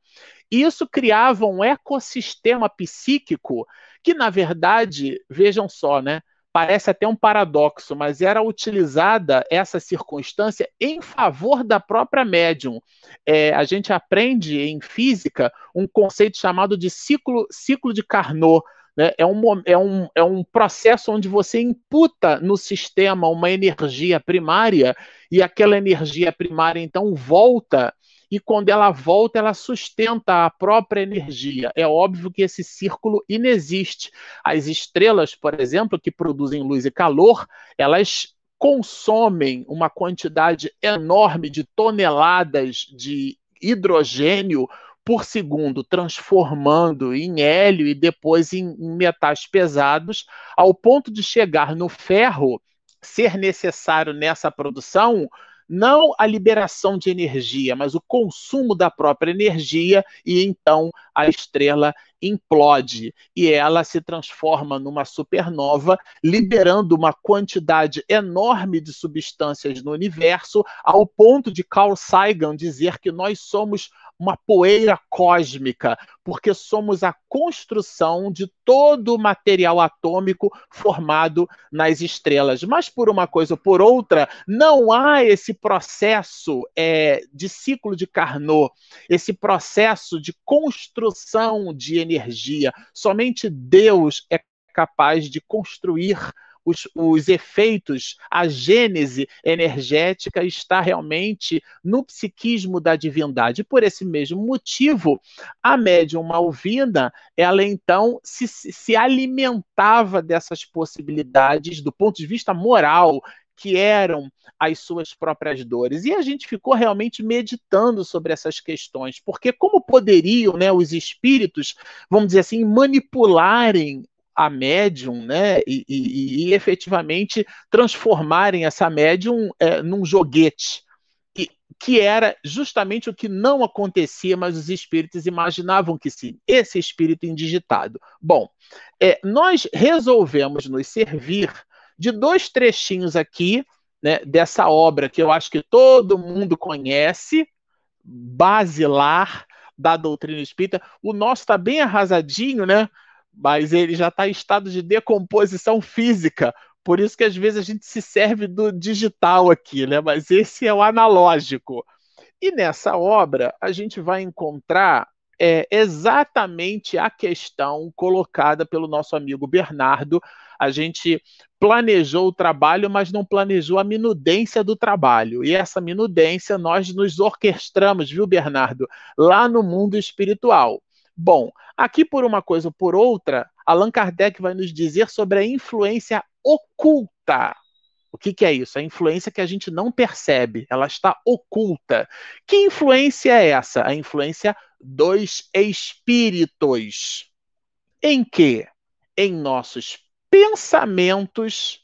Isso criava um ecossistema psíquico que, na verdade, vejam só, né? Parece até um paradoxo, mas era utilizada essa circunstância em favor da própria médium. É, a gente aprende em física um conceito chamado de ciclo, ciclo de Carnot. Né? É, um, é, um, é um processo onde você imputa no sistema uma energia primária e aquela energia primária então volta e quando ela volta, ela sustenta a própria energia. É óbvio que esse círculo inexiste. As estrelas, por exemplo, que produzem luz e calor, elas consomem uma quantidade enorme de toneladas de hidrogênio por segundo, transformando em hélio e depois em, metais pesados, ao ponto de chegar no ferro ser necessário nessa produção não a liberação de energia, mas o consumo da própria energia, e então a estrela implode e ela se transforma numa supernova, liberando uma quantidade enorme de substâncias no universo, ao ponto de Carl Sagan dizer que nós somos uma poeira cósmica, porque somos a construção de todo o material atômico formado nas estrelas. Mas por uma coisa ou por outra, não há esse processo é, de ciclo de Carnot, esse processo de construção de energia. Somente Deus é capaz de construir os, os efeitos, a gênese energética está realmente no psiquismo da divindade. Por esse mesmo motivo, a médium Malvina, ela então se, se alimentava dessas possibilidades do ponto de vista moral, que eram as suas próprias dores. E a gente ficou realmente meditando sobre essas questões, porque como poderiam né, os espíritos, vamos dizer assim, manipularem a médium, né, e, e, e efetivamente transformarem essa médium é, num joguete, e, que era justamente o que não acontecia, mas os espíritos imaginavam que sim, esse espírito indigitado. Bom, é, nós resolvemos nos servir de dois trechinhos aqui, né, dessa obra que eu acho que todo mundo conhece, basilar da doutrina espírita. O nosso está bem arrasadinho, né? mas ele já está em estado de decomposição física. Por isso que às vezes a gente se serve do digital aqui, né? Mas esse é o analógico. E nessa obra a gente vai encontrar é, exatamente a questão colocada pelo nosso amigo Bernardo. A gente planejou o trabalho, mas não planejou a minudência do trabalho. E essa minudência nós nos orquestramos, viu, Bernardo, lá no mundo espiritual. Bom, aqui por uma coisa ou por outra, Allan Kardec vai nos dizer sobre a influência oculta. O que, que, é isso? A influência que a gente não percebe, ela está oculta. Que influência é essa? A influência dos espíritos. Em que? Em nossos pensamentos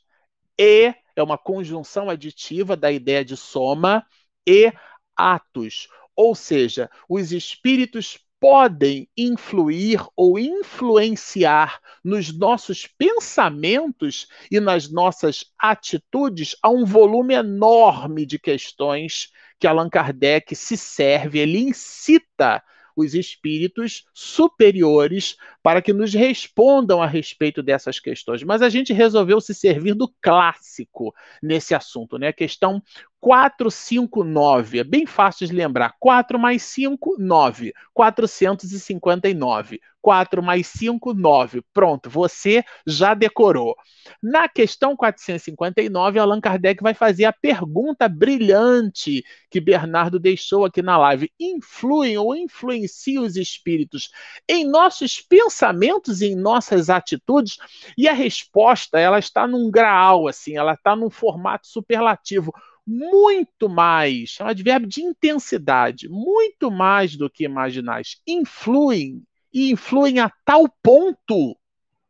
e é uma conjunção aditiva da ideia de soma e atos. Ou seja, os espíritos podem influir ou influenciar nos nossos pensamentos e nas nossas atitudes a um volume enorme de questões que Allan Kardec se serve, ele incita os espíritos superiores para que nos respondam a respeito dessas questões. Mas a gente resolveu se servir do clássico nesse assunto, né? A questão 459, é bem fácil de lembrar. 4 mais 5, 9. 459. 4 mais 5, 9. Pronto, você já decorou. Na questão 459, Allan Kardec vai fazer a pergunta brilhante que Bernardo deixou aqui na live. Influem ou influenciam os espíritos em nossos pensamentos e em nossas atitudes? E a resposta, ela está num grau, assim, ela está num formato superlativo muito mais, é um advérbio de intensidade, muito mais do que imaginais, influem e influem a tal ponto,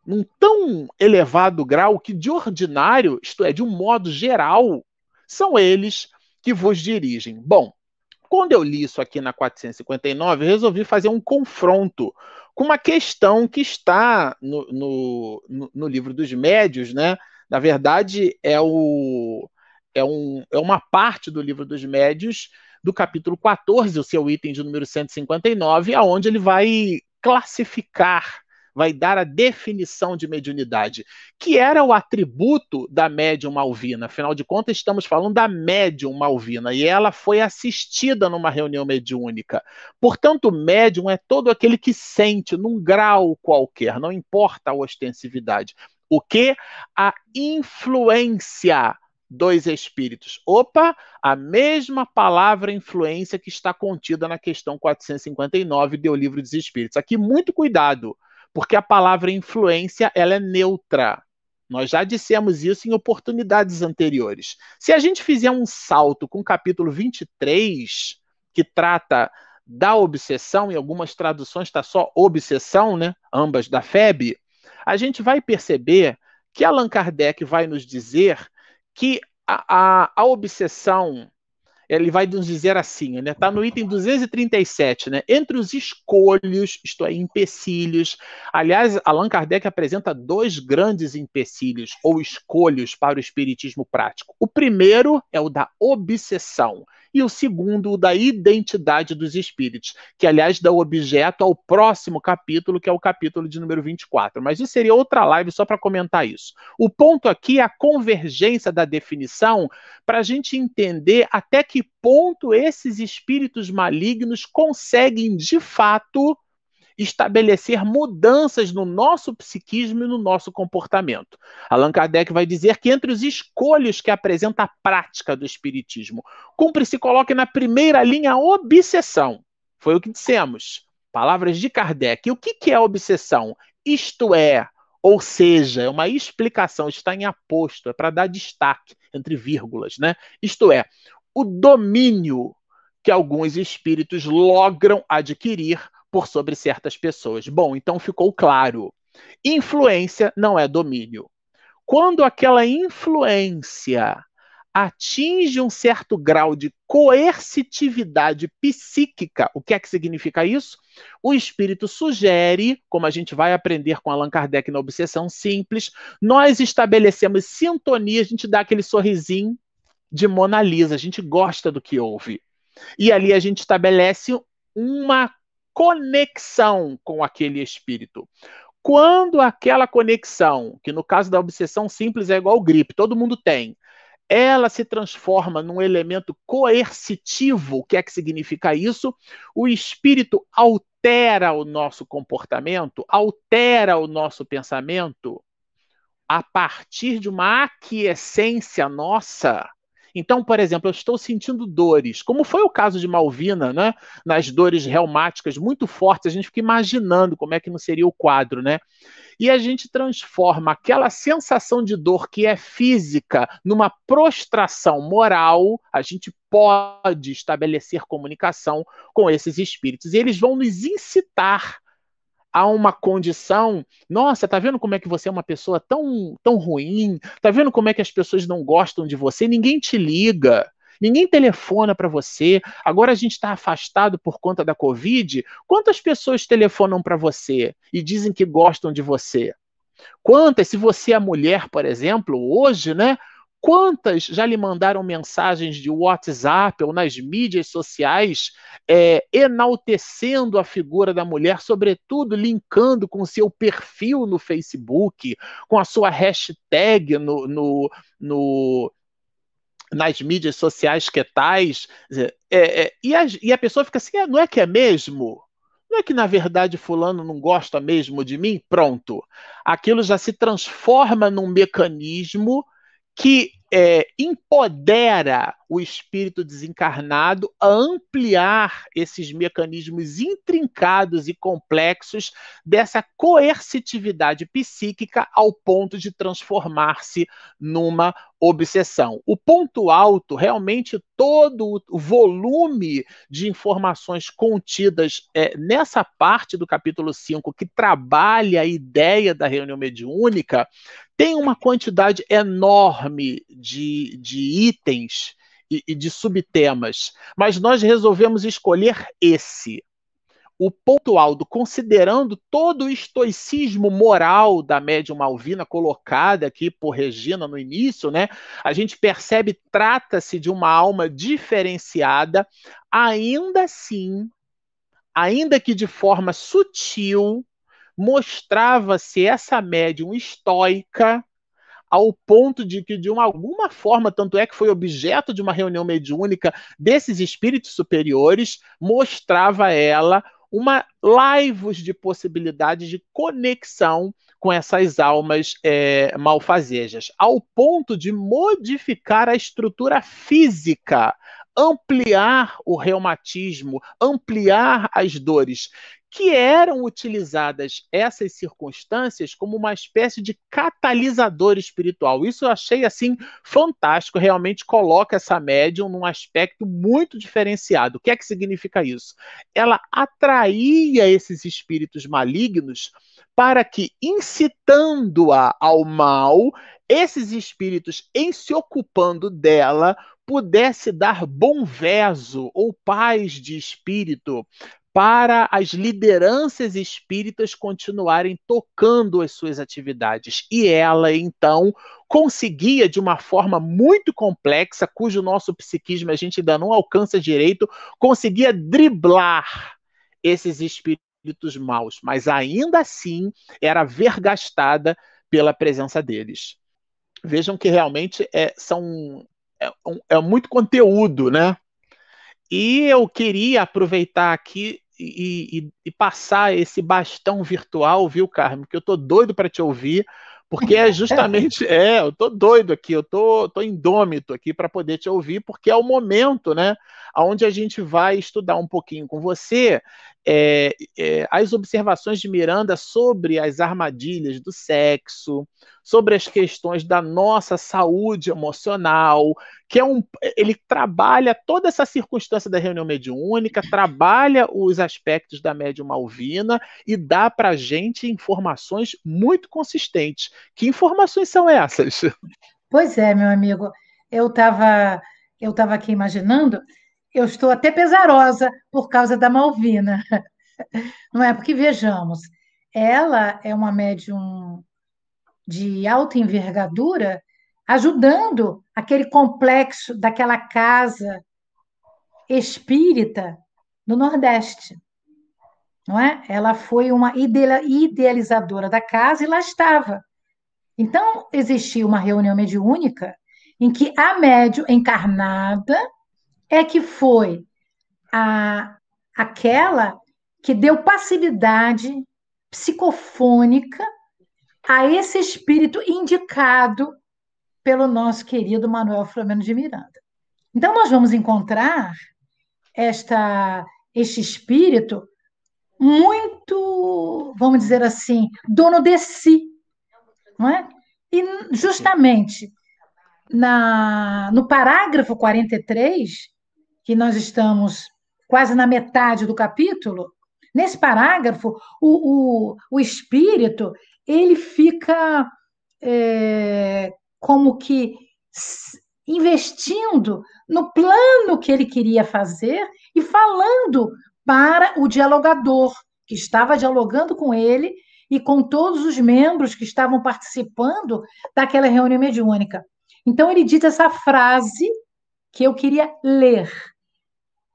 num tão elevado grau, que de ordinário, isto é, de um modo geral, são eles que vos dirigem. Bom, quando eu li isso aqui na 459, eu resolvi fazer um confronto com uma questão que está no, no, no livro dos médios, né? Na verdade, é o é, um, é uma parte do livro dos médios, do capítulo 14, o seu item de número 159, aonde ele vai classificar, vai dar a definição de mediunidade, que era o atributo da médium malvina. Afinal de contas, estamos falando da médium malvina, e ela foi assistida numa reunião mediúnica. Portanto, médium é todo aquele que sente num grau qualquer, não importa a ostensividade. O que? A influência dois espíritos. Opa, a mesma palavra influência que está contida na questão 459 do Livro dos Espíritos. Aqui muito cuidado, porque a palavra influência ela é neutra. Nós já dissemos isso em oportunidades anteriores. Se a gente fizer um salto com o capítulo 23, que trata da obsessão, em algumas traduções está só obsessão, né? ambas da FEB, a gente vai perceber que Allan Kardec vai nos dizer que a, a, a obsessão ele vai nos dizer assim, né? Está no item 237, né? Entre os escolhos, isto é, empecilhos. Aliás, Allan Kardec apresenta dois grandes empecilhos ou escolhos para o espiritismo prático. O primeiro é o da obsessão e o segundo, o da identidade dos espíritos, que, aliás, dá objeto ao próximo capítulo, que é o capítulo de número 24. Mas isso seria outra live só para comentar isso. O ponto aqui é a convergência da definição para a gente entender até que ponto esses espíritos malignos conseguem, de fato, estabelecer mudanças no nosso psiquismo e no nosso comportamento. Allan Kardec vai dizer que entre os escolhos que apresenta a prática do espiritismo, cumpre se coloque na primeira linha a obsessão. Foi o que dissemos. Palavras de Kardec. O que é obsessão? Isto é, ou seja, é uma explicação, está em aposto, é para dar destaque entre vírgulas, né? Isto é, o domínio que alguns espíritos logram adquirir por sobre certas pessoas. Bom, então ficou claro. Influência não é domínio. Quando aquela influência atinge um certo grau de coercitividade psíquica, o que é que significa isso? O espírito sugere, como a gente vai aprender com Allan Kardec na Obsessão Simples, nós estabelecemos sintonia, a gente dá aquele sorrisinho de Mona Lisa, a gente gosta do que ouve. E ali a gente estabelece uma conexão com aquele espírito. Quando aquela conexão, que no caso da obsessão simples é igual gripe, todo mundo tem, ela se transforma num elemento coercitivo, o que é que significa isso? O espírito altera o nosso comportamento, altera o nosso pensamento a partir de uma aquiescência nossa então, por exemplo, eu estou sentindo dores, como foi o caso de Malvina, né? Nas dores reumáticas muito fortes, a gente fica imaginando como é que não seria o quadro, né? E a gente transforma aquela sensação de dor que é física numa prostração moral, a gente pode estabelecer comunicação com esses espíritos. E eles vão nos incitar a uma condição, nossa, tá vendo como é que você é uma pessoa tão, tão ruim? Tá vendo como é que as pessoas não gostam de você? Ninguém te liga. Ninguém telefona para você. Agora a gente está afastado por conta da Covid. Quantas pessoas telefonam para você e dizem que gostam de você? Quantas, se você é mulher, por exemplo, hoje, né? Quantas já lhe mandaram mensagens de WhatsApp ou nas mídias sociais é, enaltecendo a figura da mulher, sobretudo linkando com seu perfil no Facebook, com a sua hashtag no, no, no nas mídias sociais que tais, é, é, e, a, e a pessoa fica assim, ah, não é que é mesmo? Não é que, na verdade, fulano não gosta mesmo de mim? Pronto. Aquilo já se transforma num mecanismo que é, empodera o espírito desencarnado a ampliar esses mecanismos intrincados e complexos dessa coercitividade psíquica ao ponto de transformar-se numa obsessão. O ponto alto, realmente, todo o volume de informações contidas é, nessa parte do capítulo 5 que trabalha a ideia da reunião mediúnica, tem uma quantidade enorme de, de itens e, e de subtemas, mas nós resolvemos escolher esse o ponto alto, considerando todo o estoicismo moral da médium Malvina colocada aqui por Regina no início, né? A gente percebe trata-se de uma alma diferenciada, ainda assim, ainda que de forma sutil, mostrava-se essa médium estoica ao ponto de que, de uma, alguma forma, tanto é que foi objeto de uma reunião mediúnica desses espíritos superiores, mostrava ela uma laivos de possibilidades de conexão com essas almas é, malfazejas, ao ponto de modificar a estrutura física ampliar o reumatismo, ampliar as dores que eram utilizadas essas circunstâncias como uma espécie de catalisador espiritual. Isso eu achei assim fantástico, realmente coloca essa médium num aspecto muito diferenciado. O que é que significa isso? Ela atraía esses espíritos malignos para que, incitando-a ao mal, esses espíritos, em se ocupando dela, pudesse dar bom verso ou paz de espírito para as lideranças espíritas continuarem tocando as suas atividades. E ela, então, conseguia, de uma forma muito complexa, cujo nosso psiquismo a gente ainda não alcança direito, conseguia driblar esses espíritos maus, mas ainda assim era vergastada pela presença deles. Vejam que realmente é, são, é, é muito conteúdo, né? E eu queria aproveitar aqui e, e, e, passar esse bastão virtual, viu, Carmen? Que eu tô doido para te ouvir, porque é justamente, é, eu tô doido aqui, eu tô, tô indômito aqui para poder te ouvir, porque é o momento, né, onde a gente vai estudar um pouquinho com você é, é, as observações de Miranda sobre as armadilhas do sexo, sobre as questões da nossa saúde emocional, que é um, ele trabalha toda essa circunstância da reunião mediúnica, trabalha os aspectos da médium malvina e dá para gente informações muito consistentes. Que informações são essas? Pois é, meu amigo, eu estava eu tava aqui imaginando eu estou até pesarosa por causa da Malvina. Não é? Porque, vejamos, ela é uma médium de alta envergadura, ajudando aquele complexo daquela casa espírita no Nordeste. Não é? Ela foi uma idealizadora da casa e lá estava. Então, existia uma reunião mediúnica em que a médium encarnada é que foi a, aquela que deu passividade psicofônica a esse espírito indicado pelo nosso querido Manuel Flamengo de Miranda. Então, nós vamos encontrar esta, este espírito muito, vamos dizer assim, dono de si. Não é? E justamente na, no parágrafo 43, que nós estamos quase na metade do capítulo, nesse parágrafo, o, o, o espírito ele fica é, como que investindo no plano que ele queria fazer e falando para o dialogador, que estava dialogando com ele e com todos os membros que estavam participando daquela reunião mediúnica. Então, ele diz essa frase que eu queria ler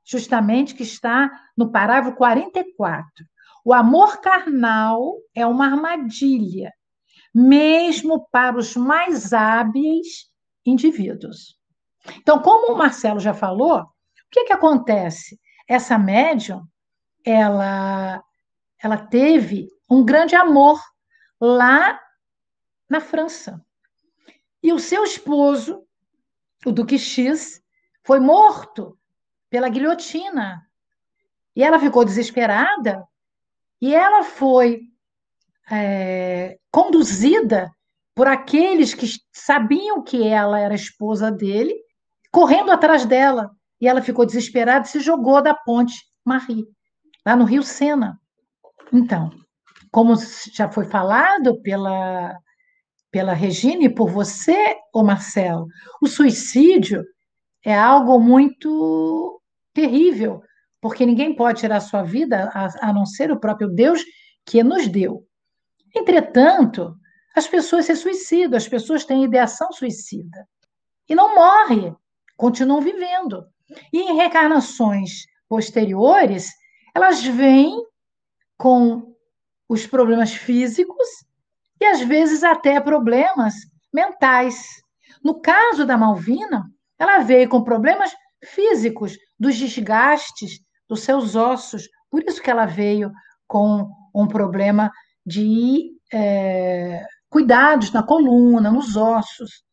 justamente que está no parágrafo 44. O amor carnal é uma armadilha, mesmo para os mais hábeis indivíduos. Então, como o Marcelo já falou, o que, que acontece? Essa médium, ela, ela teve um grande amor lá na França. E o seu esposo, o Duque X, foi morto pela guilhotina. E ela ficou desesperada e ela foi é, conduzida por aqueles que sabiam que ela era esposa dele, correndo atrás dela. E ela ficou desesperada e se jogou da ponte Marie, lá no Rio Sena. Então, como já foi falado pela, pela Regina e por você, ô Marcelo, o suicídio é algo muito terrível, porque ninguém pode tirar sua vida a, a não ser o próprio Deus que nos deu. Entretanto, as pessoas se suicidam, as pessoas têm ideação suicida e não morrem, continuam vivendo. E em reencarnações posteriores, elas vêm com os problemas físicos e às vezes até problemas mentais. No caso da Malvina, ela veio com problemas físicos, dos desgastes dos seus ossos. Por isso que ela veio com um problema de é, cuidados na coluna, nos ossos.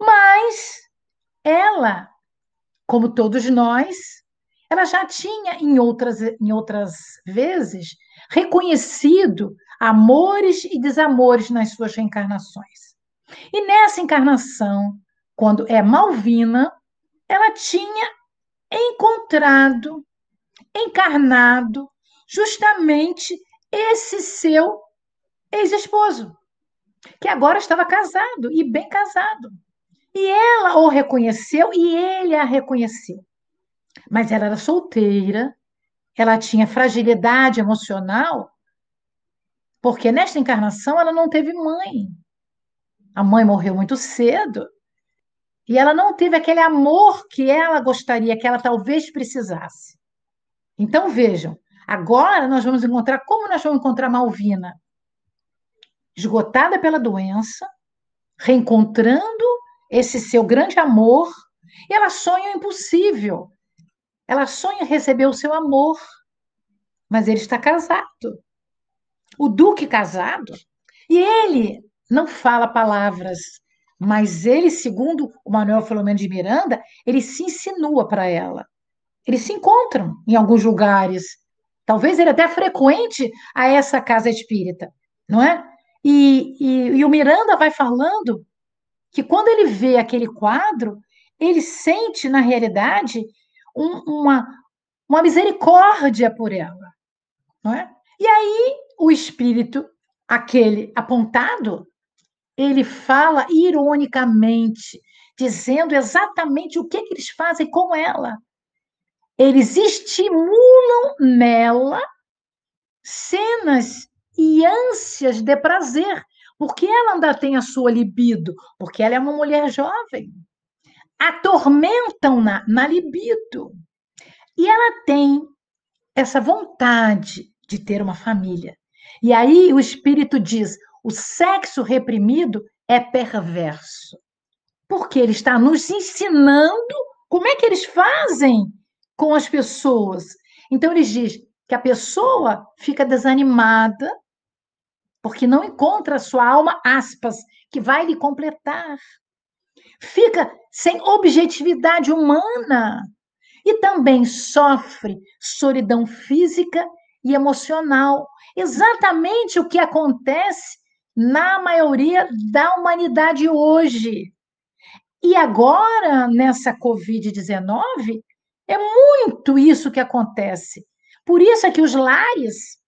Mas ela como todos nós, ela já tinha, em outras, em outras vezes, reconhecido amores e desamores nas suas reencarnações. E nessa encarnação, quando é Malvina, ela tinha encontrado, encarnado, justamente esse seu ex-esposo, que agora estava casado e bem casado. E ela o reconheceu e ele a reconheceu. Mas ela era solteira, ela tinha fragilidade emocional, porque nesta encarnação ela não teve mãe. A mãe morreu muito cedo. E ela não teve aquele amor que ela gostaria, que ela talvez precisasse. Então vejam, agora nós vamos encontrar, como nós vamos encontrar Malvina? Esgotada pela doença, reencontrando esse seu grande amor, e ela sonha o impossível. Ela sonha receber o seu amor, mas ele está casado. O Duque casado, e ele não fala palavras, mas ele, segundo o Manuel Filomeno de Miranda, ele se insinua para ela. Eles se encontram em alguns lugares. Talvez ele até frequente a essa casa espírita, não é? E, e, e o Miranda vai falando que quando ele vê aquele quadro, ele sente, na realidade, um, uma, uma misericórdia por ela. Não é? E aí, o espírito, aquele apontado, ele fala ironicamente, dizendo exatamente o que, que eles fazem com ela. Eles estimulam nela cenas e ânsias de prazer, porque ela ainda tem a sua libido, porque ela é uma mulher jovem atormentam-na na libido. E ela tem essa vontade de ter uma família. E aí o espírito diz: o sexo reprimido é perverso. Porque ele está nos ensinando como é que eles fazem com as pessoas. Então ele diz que a pessoa fica desanimada porque não encontra a sua alma, aspas, que vai lhe completar fica sem objetividade humana e também sofre solidão física e emocional. Exatamente o que acontece na maioria da humanidade hoje. E agora, nessa Covid-19, é muito isso que acontece. Por isso é que os lares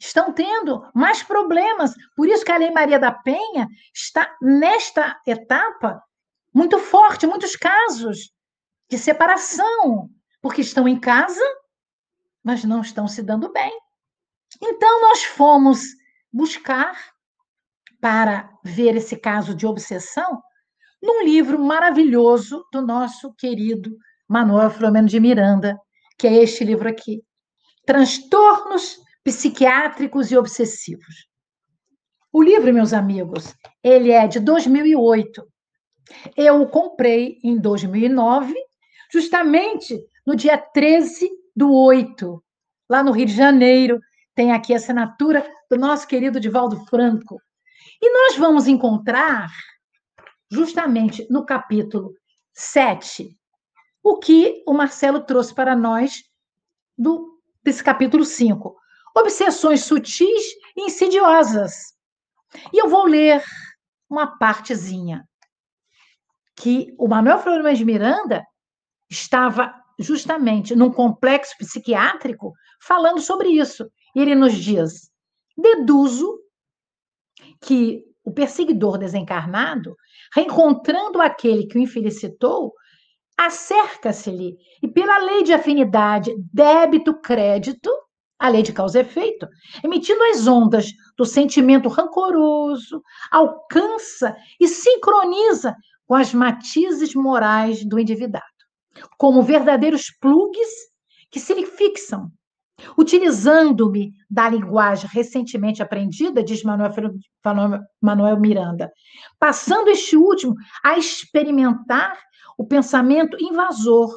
estão tendo mais problemas. Por isso que a Lei Maria da Penha está nesta etapa muito forte, muitos casos de separação, porque estão em casa, mas não estão se dando bem. Então, nós fomos buscar para ver esse caso de obsessão num livro maravilhoso do nosso querido Manuel Filomeno de Miranda, que é este livro aqui: Transtornos Psiquiátricos e Obsessivos. O livro, meus amigos, ele é de 2008 eu o comprei em 2009, justamente no dia 13 do 8, lá no Rio de Janeiro. Tem aqui a assinatura do nosso querido Divaldo Franco. E nós vamos encontrar, justamente no capítulo 7, o que o Marcelo trouxe para nós do, desse capítulo 5. Obsessões sutis e insidiosas. E eu vou ler uma partezinha que o Manuel Flores de Miranda estava justamente num complexo psiquiátrico falando sobre isso. E ele nos diz: deduzo que o perseguidor desencarnado, reencontrando aquele que o infelicitou, acerca-se-lhe e pela lei de afinidade débito-crédito, a lei de causa e efeito, emitindo as ondas do sentimento rancoroso, alcança e sincroniza com as matizes morais do endividado, como verdadeiros plugs que se lhe fixam. Utilizando-me da linguagem recentemente aprendida, diz Manuel, Miranda, passando este último a experimentar o pensamento invasor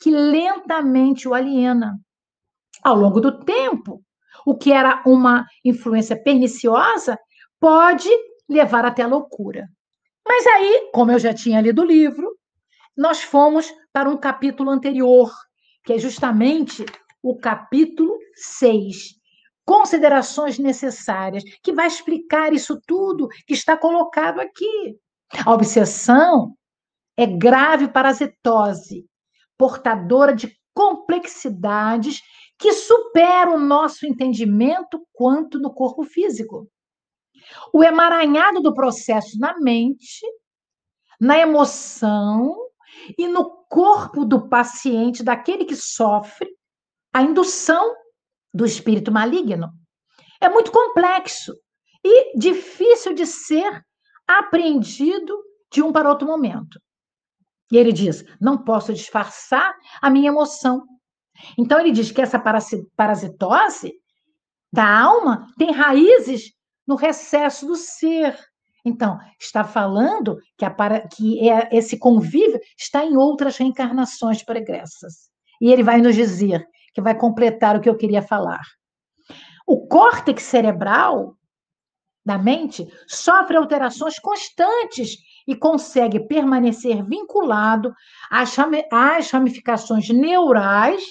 que lentamente o aliena. Ao longo do tempo, o que era uma influência perniciosa pode levar até a loucura. Mas aí, como eu já tinha lido o livro, nós fomos para um capítulo anterior, que é justamente o capítulo 6, considerações necessárias, que vai explicar isso tudo que está colocado aqui. A obsessão é grave parasitose, portadora de complexidades que superam o nosso entendimento quanto no corpo físico. O emaranhado do processo na mente, na emoção e no corpo do paciente, daquele que sofre, a indução do espírito maligno. É muito complexo e difícil de ser apreendido de um para outro momento. E ele diz: não posso disfarçar a minha emoção. Então ele diz que essa parasitose da alma tem raízes no recesso do ser. Então, está falando que, a, que é, esse convívio está em outras reencarnações pregressas. E ele vai nos dizer que vai completar o que eu queria falar. O córtex cerebral da mente sofre alterações constantes e consegue permanecer vinculado às, ramificações neurais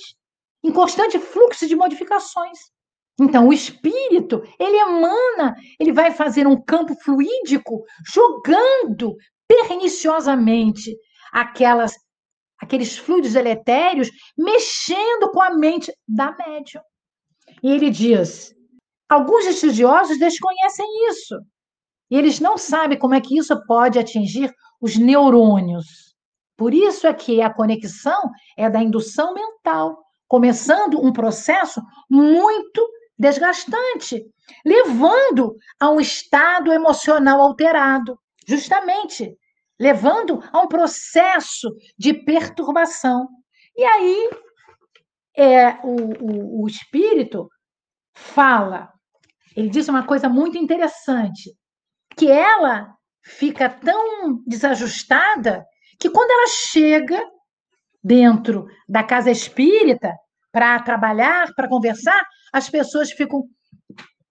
em constante fluxo de modificações. Então, o espírito, ele emana, ele vai fazer um campo fluídico, jogando perniciosamente aquelas aqueles fluidos eletérios mexendo com a mente da médium. E ele diz: alguns estudiosos desconhecem isso. E eles não sabem como é que isso pode atingir os neurônios. Por isso é que a conexão é da indução mental, começando um processo muito desgastante, levando a um estado emocional alterado, justamente levando a um processo de perturbação. E aí é, o, o, o espírito fala, ele diz uma coisa muito interessante, que ela fica tão desajustada que quando ela chega dentro da casa espírita para trabalhar, para conversar, as pessoas ficam,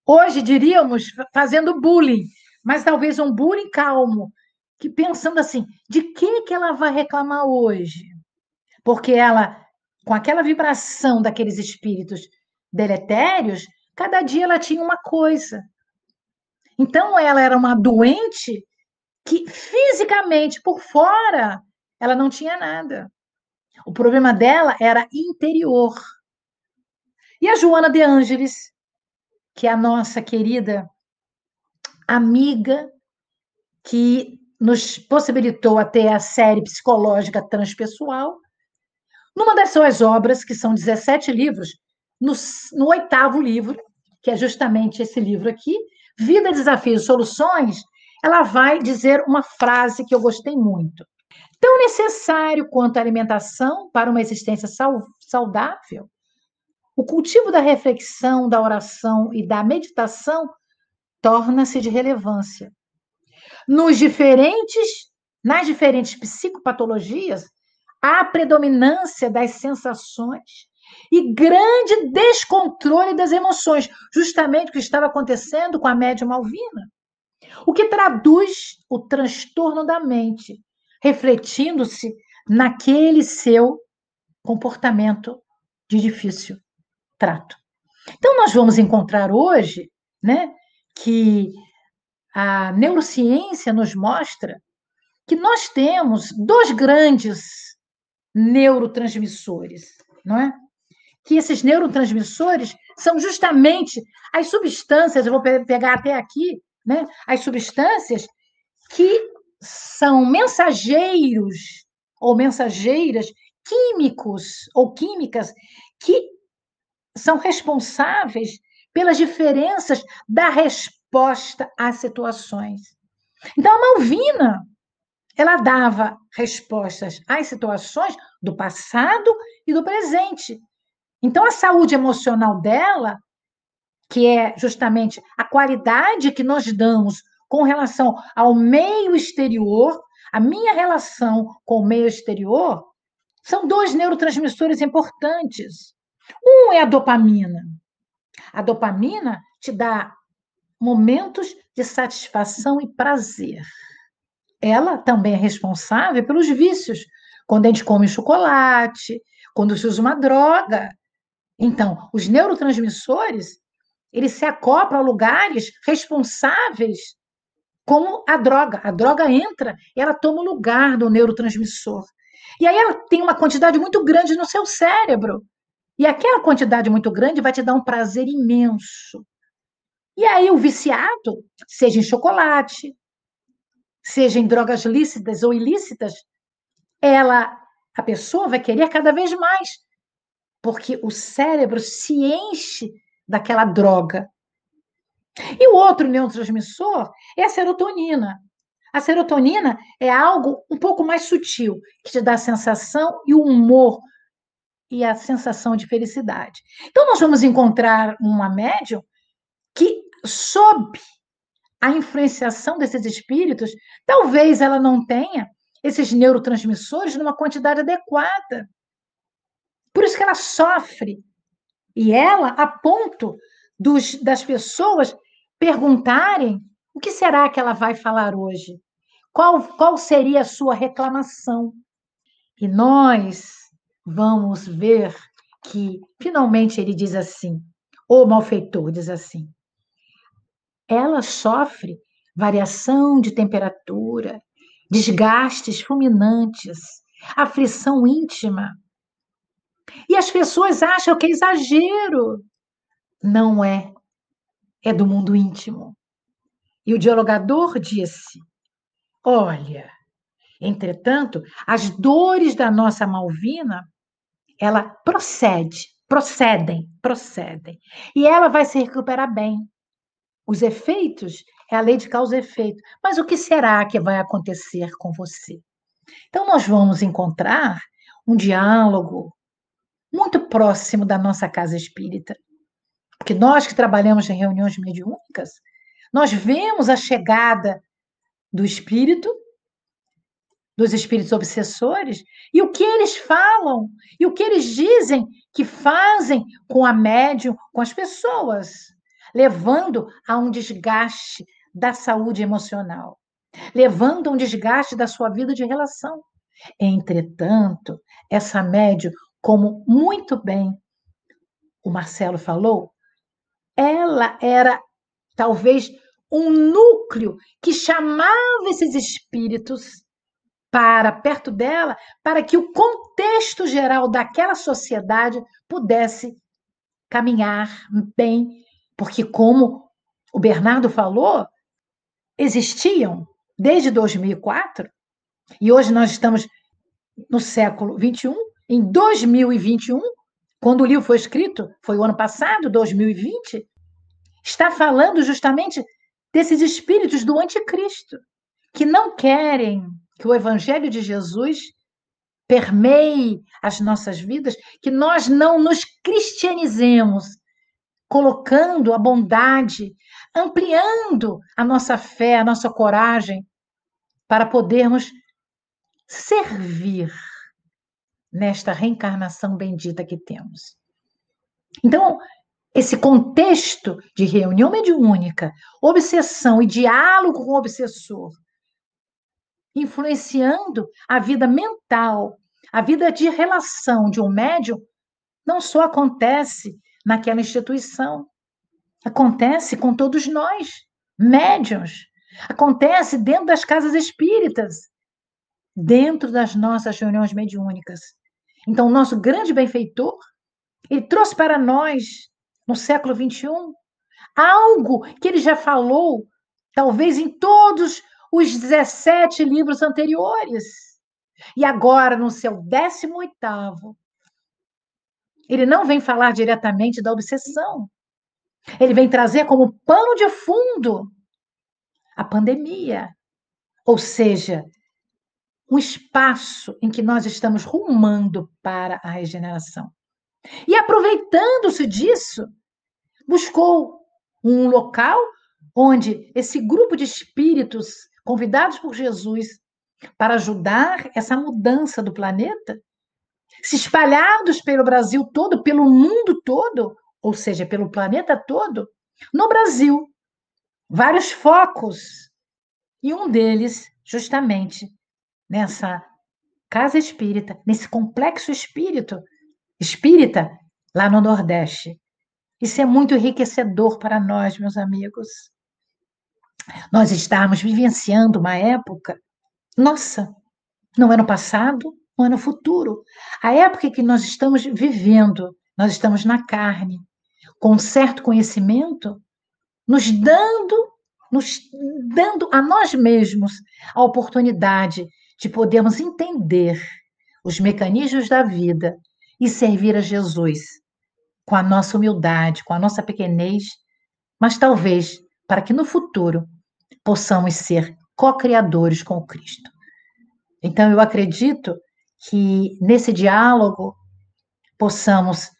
hoje diríamos, fazendo bullying, mas talvez um bullying calmo, que pensando assim, de que que ela vai reclamar hoje? Porque ela, com aquela vibração daqueles espíritos deletérios, cada dia ela tinha uma coisa. Então ela era uma doente que fisicamente por fora ela não tinha nada. O problema dela era interior. E a Joana de Ângeles, que é a nossa querida amiga que nos possibilitou até a série psicológica transpessoal. Numa das suas obras, que são 17 livros, no, no oitavo livro, que é justamente esse livro aqui, Vida, Desafios Soluções, ela vai dizer uma frase que eu gostei muito. Tão necessário quanto a alimentação para uma existência saudável, o cultivo da reflexão, da oração e da meditação torna-se de relevância nos diferentes, nas diferentes psicopatologias, há predominância das sensações e grande descontrole das emoções, justamente o que estava acontecendo com a médium Malvina. O que traduz o transtorno da mente, refletindo-se naquele seu comportamento de difícil trato. Então, nós vamos encontrar hoje né, que a neurociência nos mostra que nós temos dois grandes neurotransmissores, não é? Que esses neurotransmissores são justamente as substâncias, eu vou pegar até aqui, né? As substâncias que são mensageiros ou mensageiras químicos ou químicas que são responsáveis pelas diferenças da resposta resposta às situações. Então, a Malvina, ela dava respostas às situações do passado e do presente. Então, a saúde emocional dela, que é justamente a qualidade que nós damos com relação ao meio exterior, a minha relação com o meio exterior, são dois neurotransmissores importantes. Um é a dopamina. A dopamina te dá momentos de satisfação e prazer. Ela também é responsável pelos vícios, quando a gente come chocolate, quando se usa uma droga. Então, os neurotransmissores, eles se acoplam a lugares responsáveis como a droga. A droga entra ela toma o lugar do neurotransmissor. E aí ela tem uma quantidade muito grande no seu cérebro. E aquela quantidade muito grande vai te dar um prazer imenso. E aí o viciado, seja em chocolate, seja em drogas lícitas ou ilícitas, ela, a pessoa vai querer cada vez mais, porque o cérebro se enche daquela droga. E o outro neurotransmissor é a serotonina. A serotonina é algo um pouco mais sutil, que te dá a sensação e o humor e a sensação de felicidade. Então, nós vamos encontrar uma médium que, sob a influenciação desses espíritos, talvez ela não tenha esses neurotransmissores numa quantidade adequada. Por isso que ela sofre. E ela, a ponto dos, das pessoas perguntarem o que será que ela vai falar hoje? Qual, qual seria a sua reclamação? E nós vamos ver que, finalmente, ele diz assim, o malfeitor diz assim: ela sofre variação de temperatura, desgastes fulminantes, aflição íntima. E as pessoas acham que é exagero. Não é. É do mundo íntimo. E o dialogador disse: Olha, entretanto, as dores da nossa Malvina, ela procede, procedem, procedem. E ela vai se recuperar bem. Os efeitos é a lei de causa e efeito. Mas o que será que vai acontecer com você? Então, nós vamos encontrar um diálogo muito próximo da nossa casa espírita. Porque nós que trabalhamos em reuniões mediúnicas, nós vemos a chegada do espírito, dos espíritos obsessores, e o que eles falam, e o que eles dizem que fazem com a médium, com as pessoas levando a um desgaste da saúde emocional, levando a um desgaste da sua vida de relação. Entretanto, essa médio, como muito bem o Marcelo falou, ela era talvez um núcleo que chamava esses espíritos para perto dela, para que o contexto geral daquela sociedade pudesse caminhar bem porque, como o Bernardo falou, existiam desde 2004, e hoje nós estamos no século 21, em 2021, quando o livro foi escrito, foi o ano passado, 2020, está falando justamente desses espíritos do anticristo, que não querem que o evangelho de Jesus permeie as nossas vidas, que nós não nos cristianizemos, colocando a bondade, ampliando a nossa fé, a nossa coragem, para podermos servir nesta reencarnação bendita que temos. Então, esse contexto de reunião mediúnica, obsessão e diálogo com o obsessor, influenciando a vida mental, a vida de relação de um médium, não só acontece naquela instituição. Acontece com todos nós, médiums. Acontece dentro das casas espíritas, dentro das nossas reuniões mediúnicas. Então, o nosso grande benfeitor, ele trouxe para nós, no século XXI, algo que ele já falou, talvez em todos os 17 livros anteriores. E agora, no seu 18º, ele não vem falar diretamente da obsessão. Ele vem trazer como pano de fundo a pandemia. Ou seja, um espaço em que nós estamos rumando para a regeneração. E aproveitando-se disso, buscou um local onde esse grupo de espíritos convidados por Jesus para ajudar essa mudança do planeta se espalhados pelo Brasil todo, pelo mundo todo, ou seja, pelo planeta todo, no Brasil, vários focos. E um deles, justamente, nessa casa espírita, nesse complexo espírito espírita lá no Nordeste. Isso é muito enriquecedor para nós, meus amigos. Nós estamos vivenciando uma época, nossa, não é no passado, não é no futuro. A época que nós estamos vivendo, nós estamos na carne, com um certo conhecimento, nos dando, nos dando a nós mesmos a oportunidade de podermos entender os mecanismos da vida e servir a Jesus com a nossa humildade, com a nossa pequenez, mas talvez para que no futuro possamos ser co-criadores com o Cristo. Então, eu acredito que nesse diálogo possamos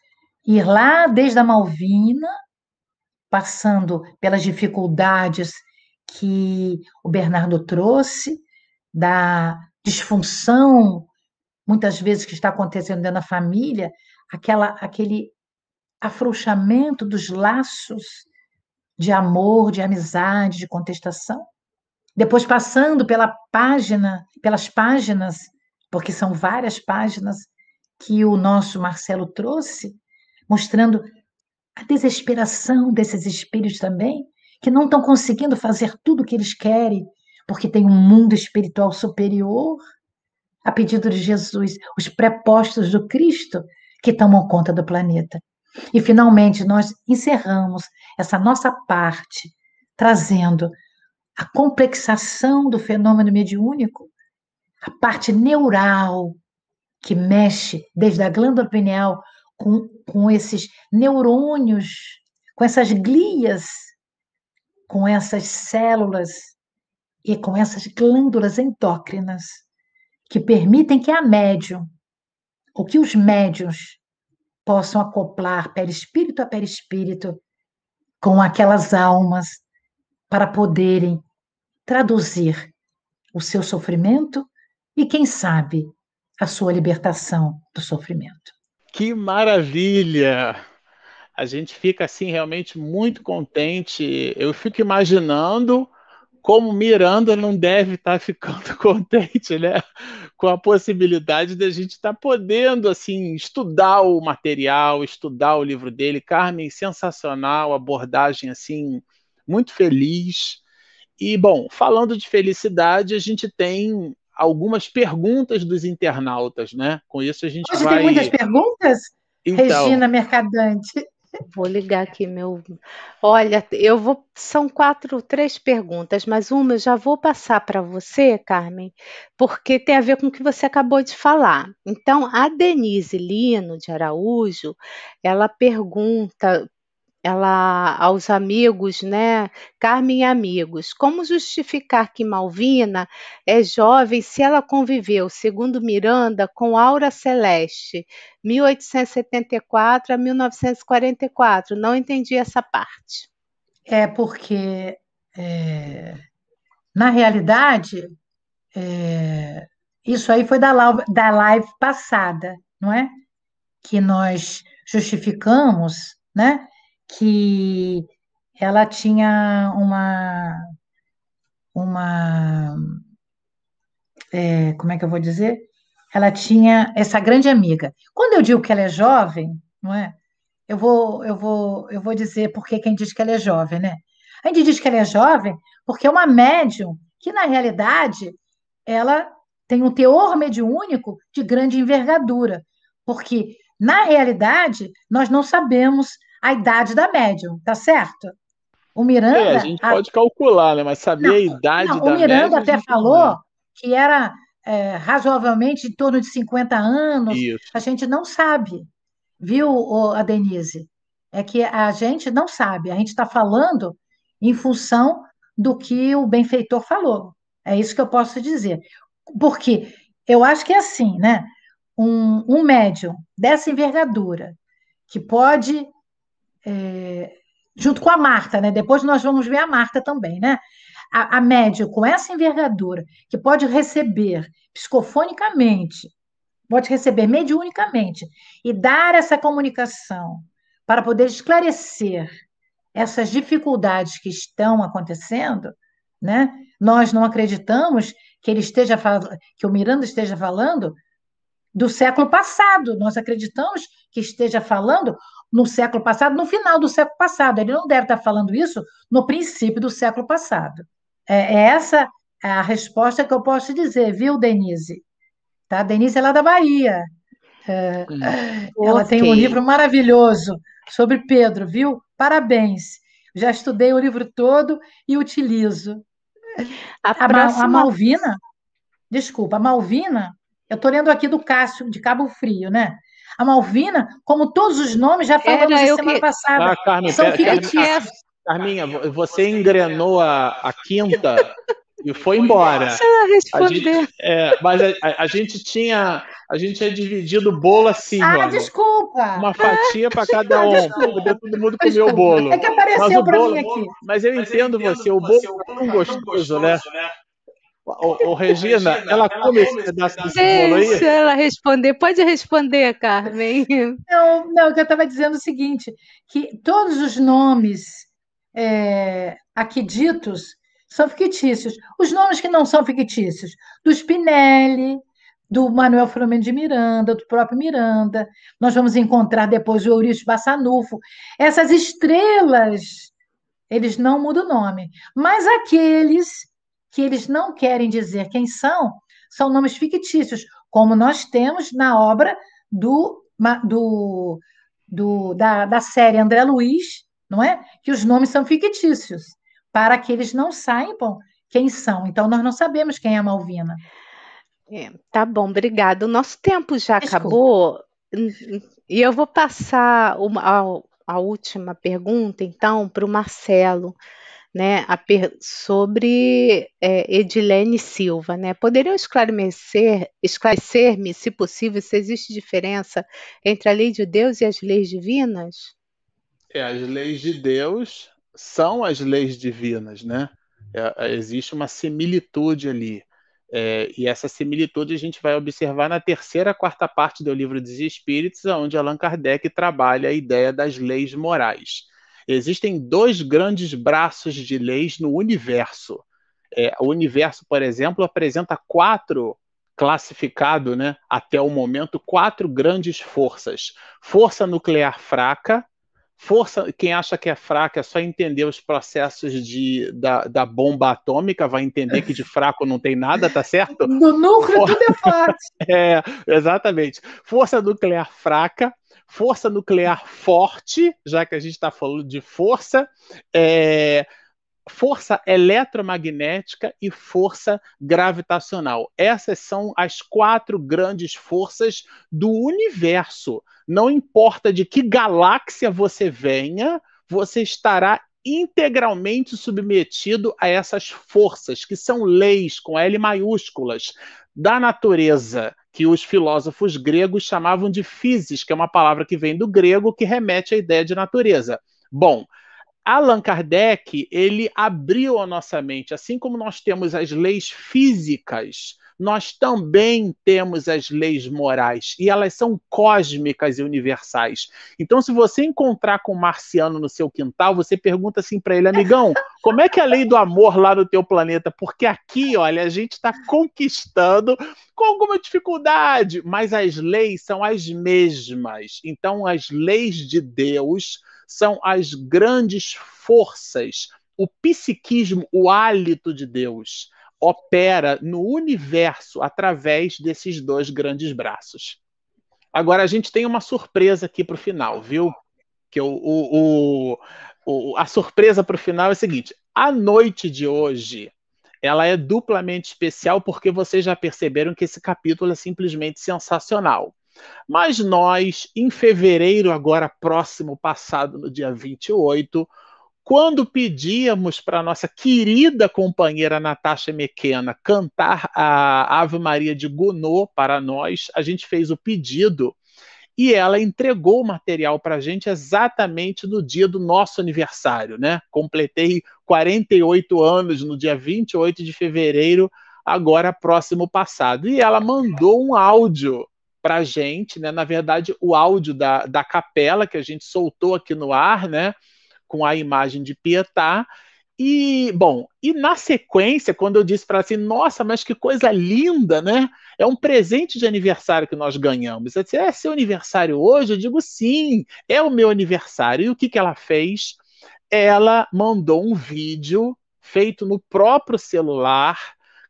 ir lá desde a Malvina, passando pelas dificuldades que o Bernardo trouxe, da disfunção, muitas vezes, que está acontecendo dentro da família, aquela, aquele afrouxamento dos laços de amor, de amizade, de contestação. Depois passando pela página, pelas páginas, porque são várias páginas que o nosso Marcelo trouxe, mostrando a desesperação desses espíritos também, que não estão conseguindo fazer tudo o que eles querem, porque tem um mundo espiritual superior, a pedido de Jesus, os prepostos do Cristo que tomam conta do planeta. E finalmente nós encerramos essa nossa parte trazendo a complexação do fenômeno mediúnico, a parte neural que mexe desde a glândula pineal com, com esses neurônios, com essas glias, com essas células e com essas glândulas endócrinas que permitem que a médium, ou que os médiums possam acoplar perispírito a perispírito com aquelas almas para poderem traduzir o seu sofrimento e, quem sabe, a sua libertação do sofrimento. Que maravilha! A gente fica assim realmente muito contente. Eu fico imaginando como Miranda não deve estar tá ficando contente, né? Com a possibilidade de a gente estar tá podendo assim estudar o material, estudar o livro dele. Carmen, sensacional, abordagem assim muito feliz. E bom, falando de felicidade, a gente tem algumas perguntas dos internautas, né? Com isso a gente Hoje vai. tem muitas perguntas, então, Regina Mercadante. Vou ligar aqui meu. Olha, eu vou. São quatro, três perguntas, mas uma eu já vou passar para você, Carmen, porque tem a ver com o que você acabou de falar. Então, a Denise Lino de Araújo, ela pergunta ela aos amigos, né? Carmen e amigos, como justificar que Malvina é jovem se ela conviveu, segundo Miranda, com Aura Celeste, 1874 a 1944? Não entendi essa parte. É porque, é, na realidade, é, isso aí foi da da live passada, não é? Que nós justificamos, né? Que ela tinha uma uma é, como é que eu vou dizer? Ela tinha essa grande amiga. Quando eu digo que ela é jovem, não é? Eu vou eu vou eu vou dizer porque quem diz que ela é jovem, né? A gente diz que ela é jovem porque é uma médium que na realidade ela tem um teor mediúnico de grande envergadura, porque na realidade nós não sabemos a idade da médium, tá certo? O Miranda. É, a gente pode calcular, né? Mas saber não, a idade não, da O Miranda médium, até falou que era é, razoavelmente em torno de 50 anos. Isso. A gente não sabe, viu, a Denise? É que a gente não sabe. A gente está falando em função do que o benfeitor falou. É isso que eu posso dizer. Porque eu acho que é assim, né? Um, um médium dessa envergadura, que pode é, junto com a Marta, né? Depois nós vamos ver a Marta também, né? A, a com essa envergadura, que pode receber psicofonicamente, pode receber mediunicamente e dar essa comunicação para poder esclarecer essas dificuldades que estão acontecendo, né? Nós não acreditamos que ele esteja que o Miranda esteja falando do século passado. Nós acreditamos que esteja falando no século passado, no final do século passado. Ele não deve estar falando isso no princípio do século passado. É, é essa a resposta que eu posso dizer, viu, Denise? Tá? Denise é lá da Bahia. É, ela okay. tem um livro maravilhoso sobre Pedro, viu? Parabéns. Já estudei o livro todo e utilizo. A, a, próxima... a Malvina, desculpa, a Malvina, eu estou lendo aqui do Cássio, de Cabo Frio, né? A Malvina, como todos os nomes, já falamos Era, semana que... passada, ah, Carmen, são fictícios. Carminha, você engrenou a, a quinta e foi embora. A gente, é, mas a, a, a, gente tinha a gente tinha dividido o bolo assim, Ah, mano. desculpa. Uma fatia para cada um, para poder todo mundo comer o bolo. É que apareceu para mim aqui. Mas eu entendo você, o bolo é tão gostoso, né? Ô, ô, Regina, ela come esse pedaço desse Deixa bolo aí? Deixa ela responder. Pode responder, Carmen. Não, não, que eu estava dizendo o seguinte, que todos os nomes é, aqui ditos são fictícios. Os nomes que não são fictícios, do Spinelli, do Manuel Filomeno de Miranda, do próprio Miranda, nós vamos encontrar depois o Eurício Bassanufo. Essas estrelas, eles não mudam o nome, mas aqueles que eles não querem dizer quem são, são nomes fictícios, como nós temos na obra do, do, do da, da série André Luiz, não é? Que os nomes são fictícios para que eles não saibam quem são. Então, nós não sabemos quem é a Malvina. É, tá bom, obrigada. O nosso tempo já Desculpa. acabou. E eu vou passar uma, a, a última pergunta, então, para o Marcelo, né, per, sobre é, Edilene Silva. Né? Poderiam esclarecer, esclarecer-me, se possível, se existe diferença entre a lei de Deus e as leis divinas? É, as leis de Deus são as leis divinas, né? É, é, existe uma similitude ali. É, e essa similitude a gente vai observar na terceira, quarta parte do Livro dos Espíritos, onde Allan Kardec trabalha a ideia das leis morais. Existem dois grandes braços de leis no universo. É, o universo, por exemplo, apresenta quatro classificado, né, até o momento, quatro grandes forças: força nuclear fraca, Força, quem acha que é fraca é só entender os processos de, da, da bomba atômica, vai entender que de fraco não tem nada, tá certo? No núcleo For... tudo é é, exatamente. Força nuclear fraca, força nuclear forte, já que a gente está falando de força, é, força eletromagnética e força gravitacional. Essas são as quatro grandes forças do universo. Não importa de que galáxia você venha, você estará integralmente submetido a essas forças, que são leis com L maiúsculas da natureza, que os filósofos gregos chamavam de physis, que é uma palavra que vem do grego que remete à ideia de natureza. Bom, Allan Kardec, ele abriu a nossa mente, assim como nós temos as leis físicas, nós também temos as leis morais, e elas são cósmicas e universais. Então, se você encontrar com um marciano no seu quintal, você pergunta assim para ele, amigão, como é que é a lei do amor lá no teu planeta? Porque aqui, olha, a gente está conquistando com alguma dificuldade, mas as leis são as mesmas. Então, as leis de Deus são as grandes forças, o psiquismo, o hálito de Deus opera no universo através desses dois grandes braços. Agora a gente tem uma surpresa aqui para o final, viu? Que o, o, o, a surpresa para o final é a seguinte: a noite de hoje ela é duplamente especial porque vocês já perceberam que esse capítulo é simplesmente sensacional. Mas nós, em fevereiro, agora próximo, passado, no dia 28, quando pedíamos para nossa querida companheira Natasha Mequena cantar a Ave Maria de Gounod para nós, a gente fez o pedido e ela entregou o material para a gente exatamente no dia do nosso aniversário, né? Completei 48 anos no dia 28 de fevereiro, agora próximo passado. E ela mandou um áudio para a gente, né? Na verdade, o áudio da, da capela que a gente soltou aqui no ar, né? Com a imagem de Pietá. E, bom, e na sequência, quando eu disse para ela assim, nossa, mas que coisa linda, né? É um presente de aniversário que nós ganhamos. Ela disse, é seu aniversário hoje? Eu digo, sim, é o meu aniversário. E o que, que ela fez? Ela mandou um vídeo feito no próprio celular,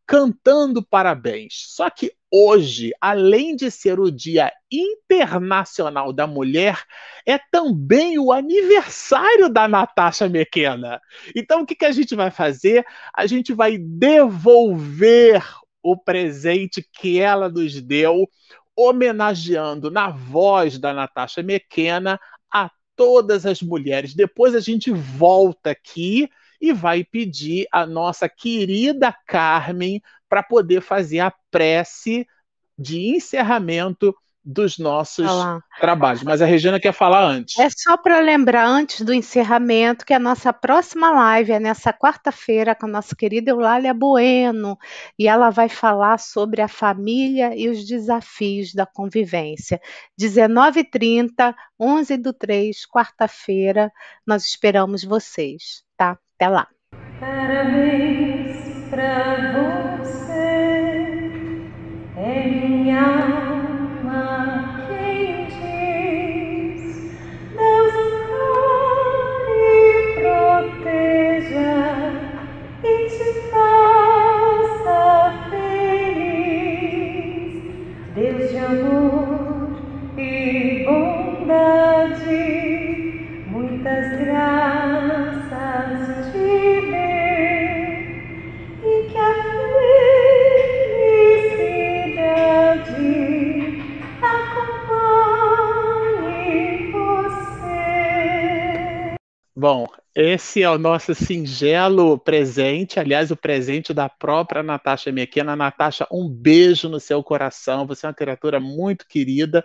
cantando parabéns. Só que hoje, além de ser o Dia Internacional da Mulher, é também o aniversário da Natasha McKenna. Então, o que, que a gente vai fazer? A gente vai devolver o presente que ela nos deu, homenageando na voz da Natasha McKenna a todas as mulheres. Depois a gente volta aqui e vai pedir a nossa querida Carmen para poder fazer a prece de encerramento dos nossos Olá. trabalhos. Mas a Regina quer falar antes. É só para lembrar, antes do encerramento, que a nossa próxima live é nessa quarta-feira com a nossa querida Eulália Bueno, e ela vai falar sobre a família e os desafios da convivência. 19h30, 11 do 3, quarta-feira, nós esperamos vocês, tá? Até lá. Parabéns para você, Bom, esse é o nosso singelo presente, aliás, o presente da própria Natasha Mequena. Natasha, um beijo no seu coração, você é uma criatura muito querida.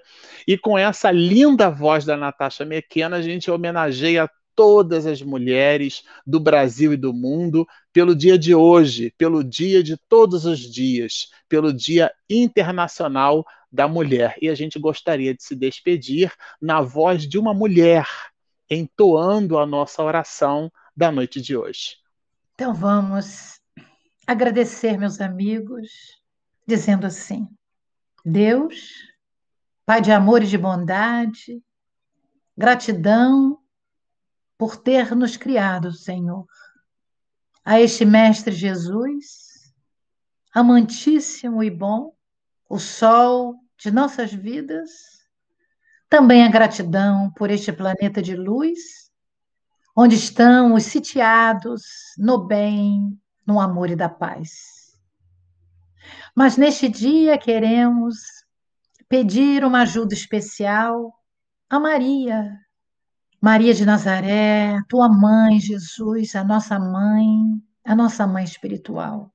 E com essa linda voz da Natasha Mequena, a gente homenageia todas as mulheres do Brasil e do mundo pelo dia de hoje, pelo dia de todos os dias, pelo Dia Internacional da Mulher. E a gente gostaria de se despedir na voz de uma mulher entoando a nossa oração da noite de hoje. Então vamos agradecer, meus amigos, dizendo assim: Deus, Pai de amor e de bondade, gratidão por ter nos criado, Senhor. A este Mestre Jesus, amantíssimo e bom, o sol de nossas vidas, também a gratidão por este planeta de luz, onde estão os sitiados no bem, no amor e da paz. Mas neste dia queremos pedir uma ajuda especial a Maria, Maria de Nazaré, tua mãe, Jesus, a nossa mãe, a nossa mãe espiritual.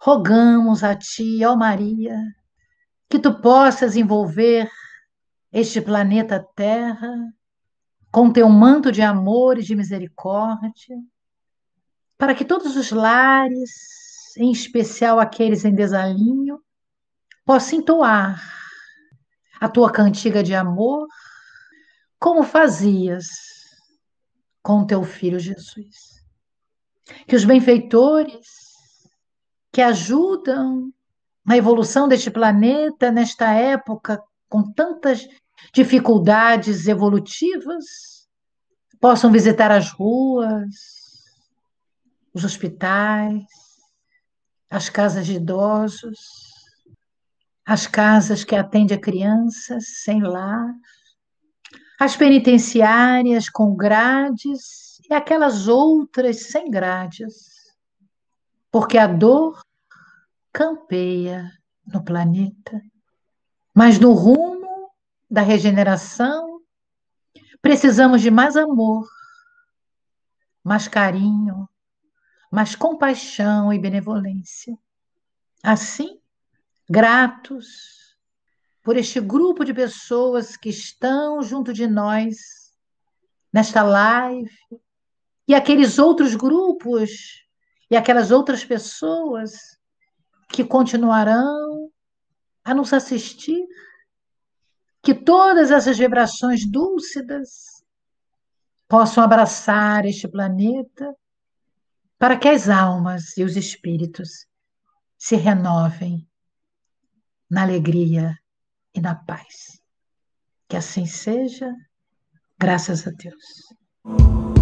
Rogamos a ti, ó Maria, que tu possas envolver este planeta Terra com teu manto de amor e de misericórdia, para que todos os lares, em especial aqueles em desalinho, possam entoar a tua cantiga de amor, como fazias com teu filho Jesus. Que os benfeitores que ajudam na evolução deste planeta nesta época com tantas dificuldades evolutivas possam visitar as ruas, os hospitais, as casas de idosos, as casas que atendem a crianças sem lar, as penitenciárias com grades e aquelas outras sem grades, porque a dor campeia no planeta, mas no rumo da regeneração, precisamos de mais amor, mais carinho, mais compaixão e benevolência. Assim, gratos por este grupo de pessoas que estão junto de nós nesta live e aqueles outros grupos e aquelas outras pessoas que continuarão a nos assistir que todas essas vibrações dúlcidas possam abraçar este planeta para que as almas e os espíritos se renovem na alegria e na paz. Que assim seja, graças a Deus.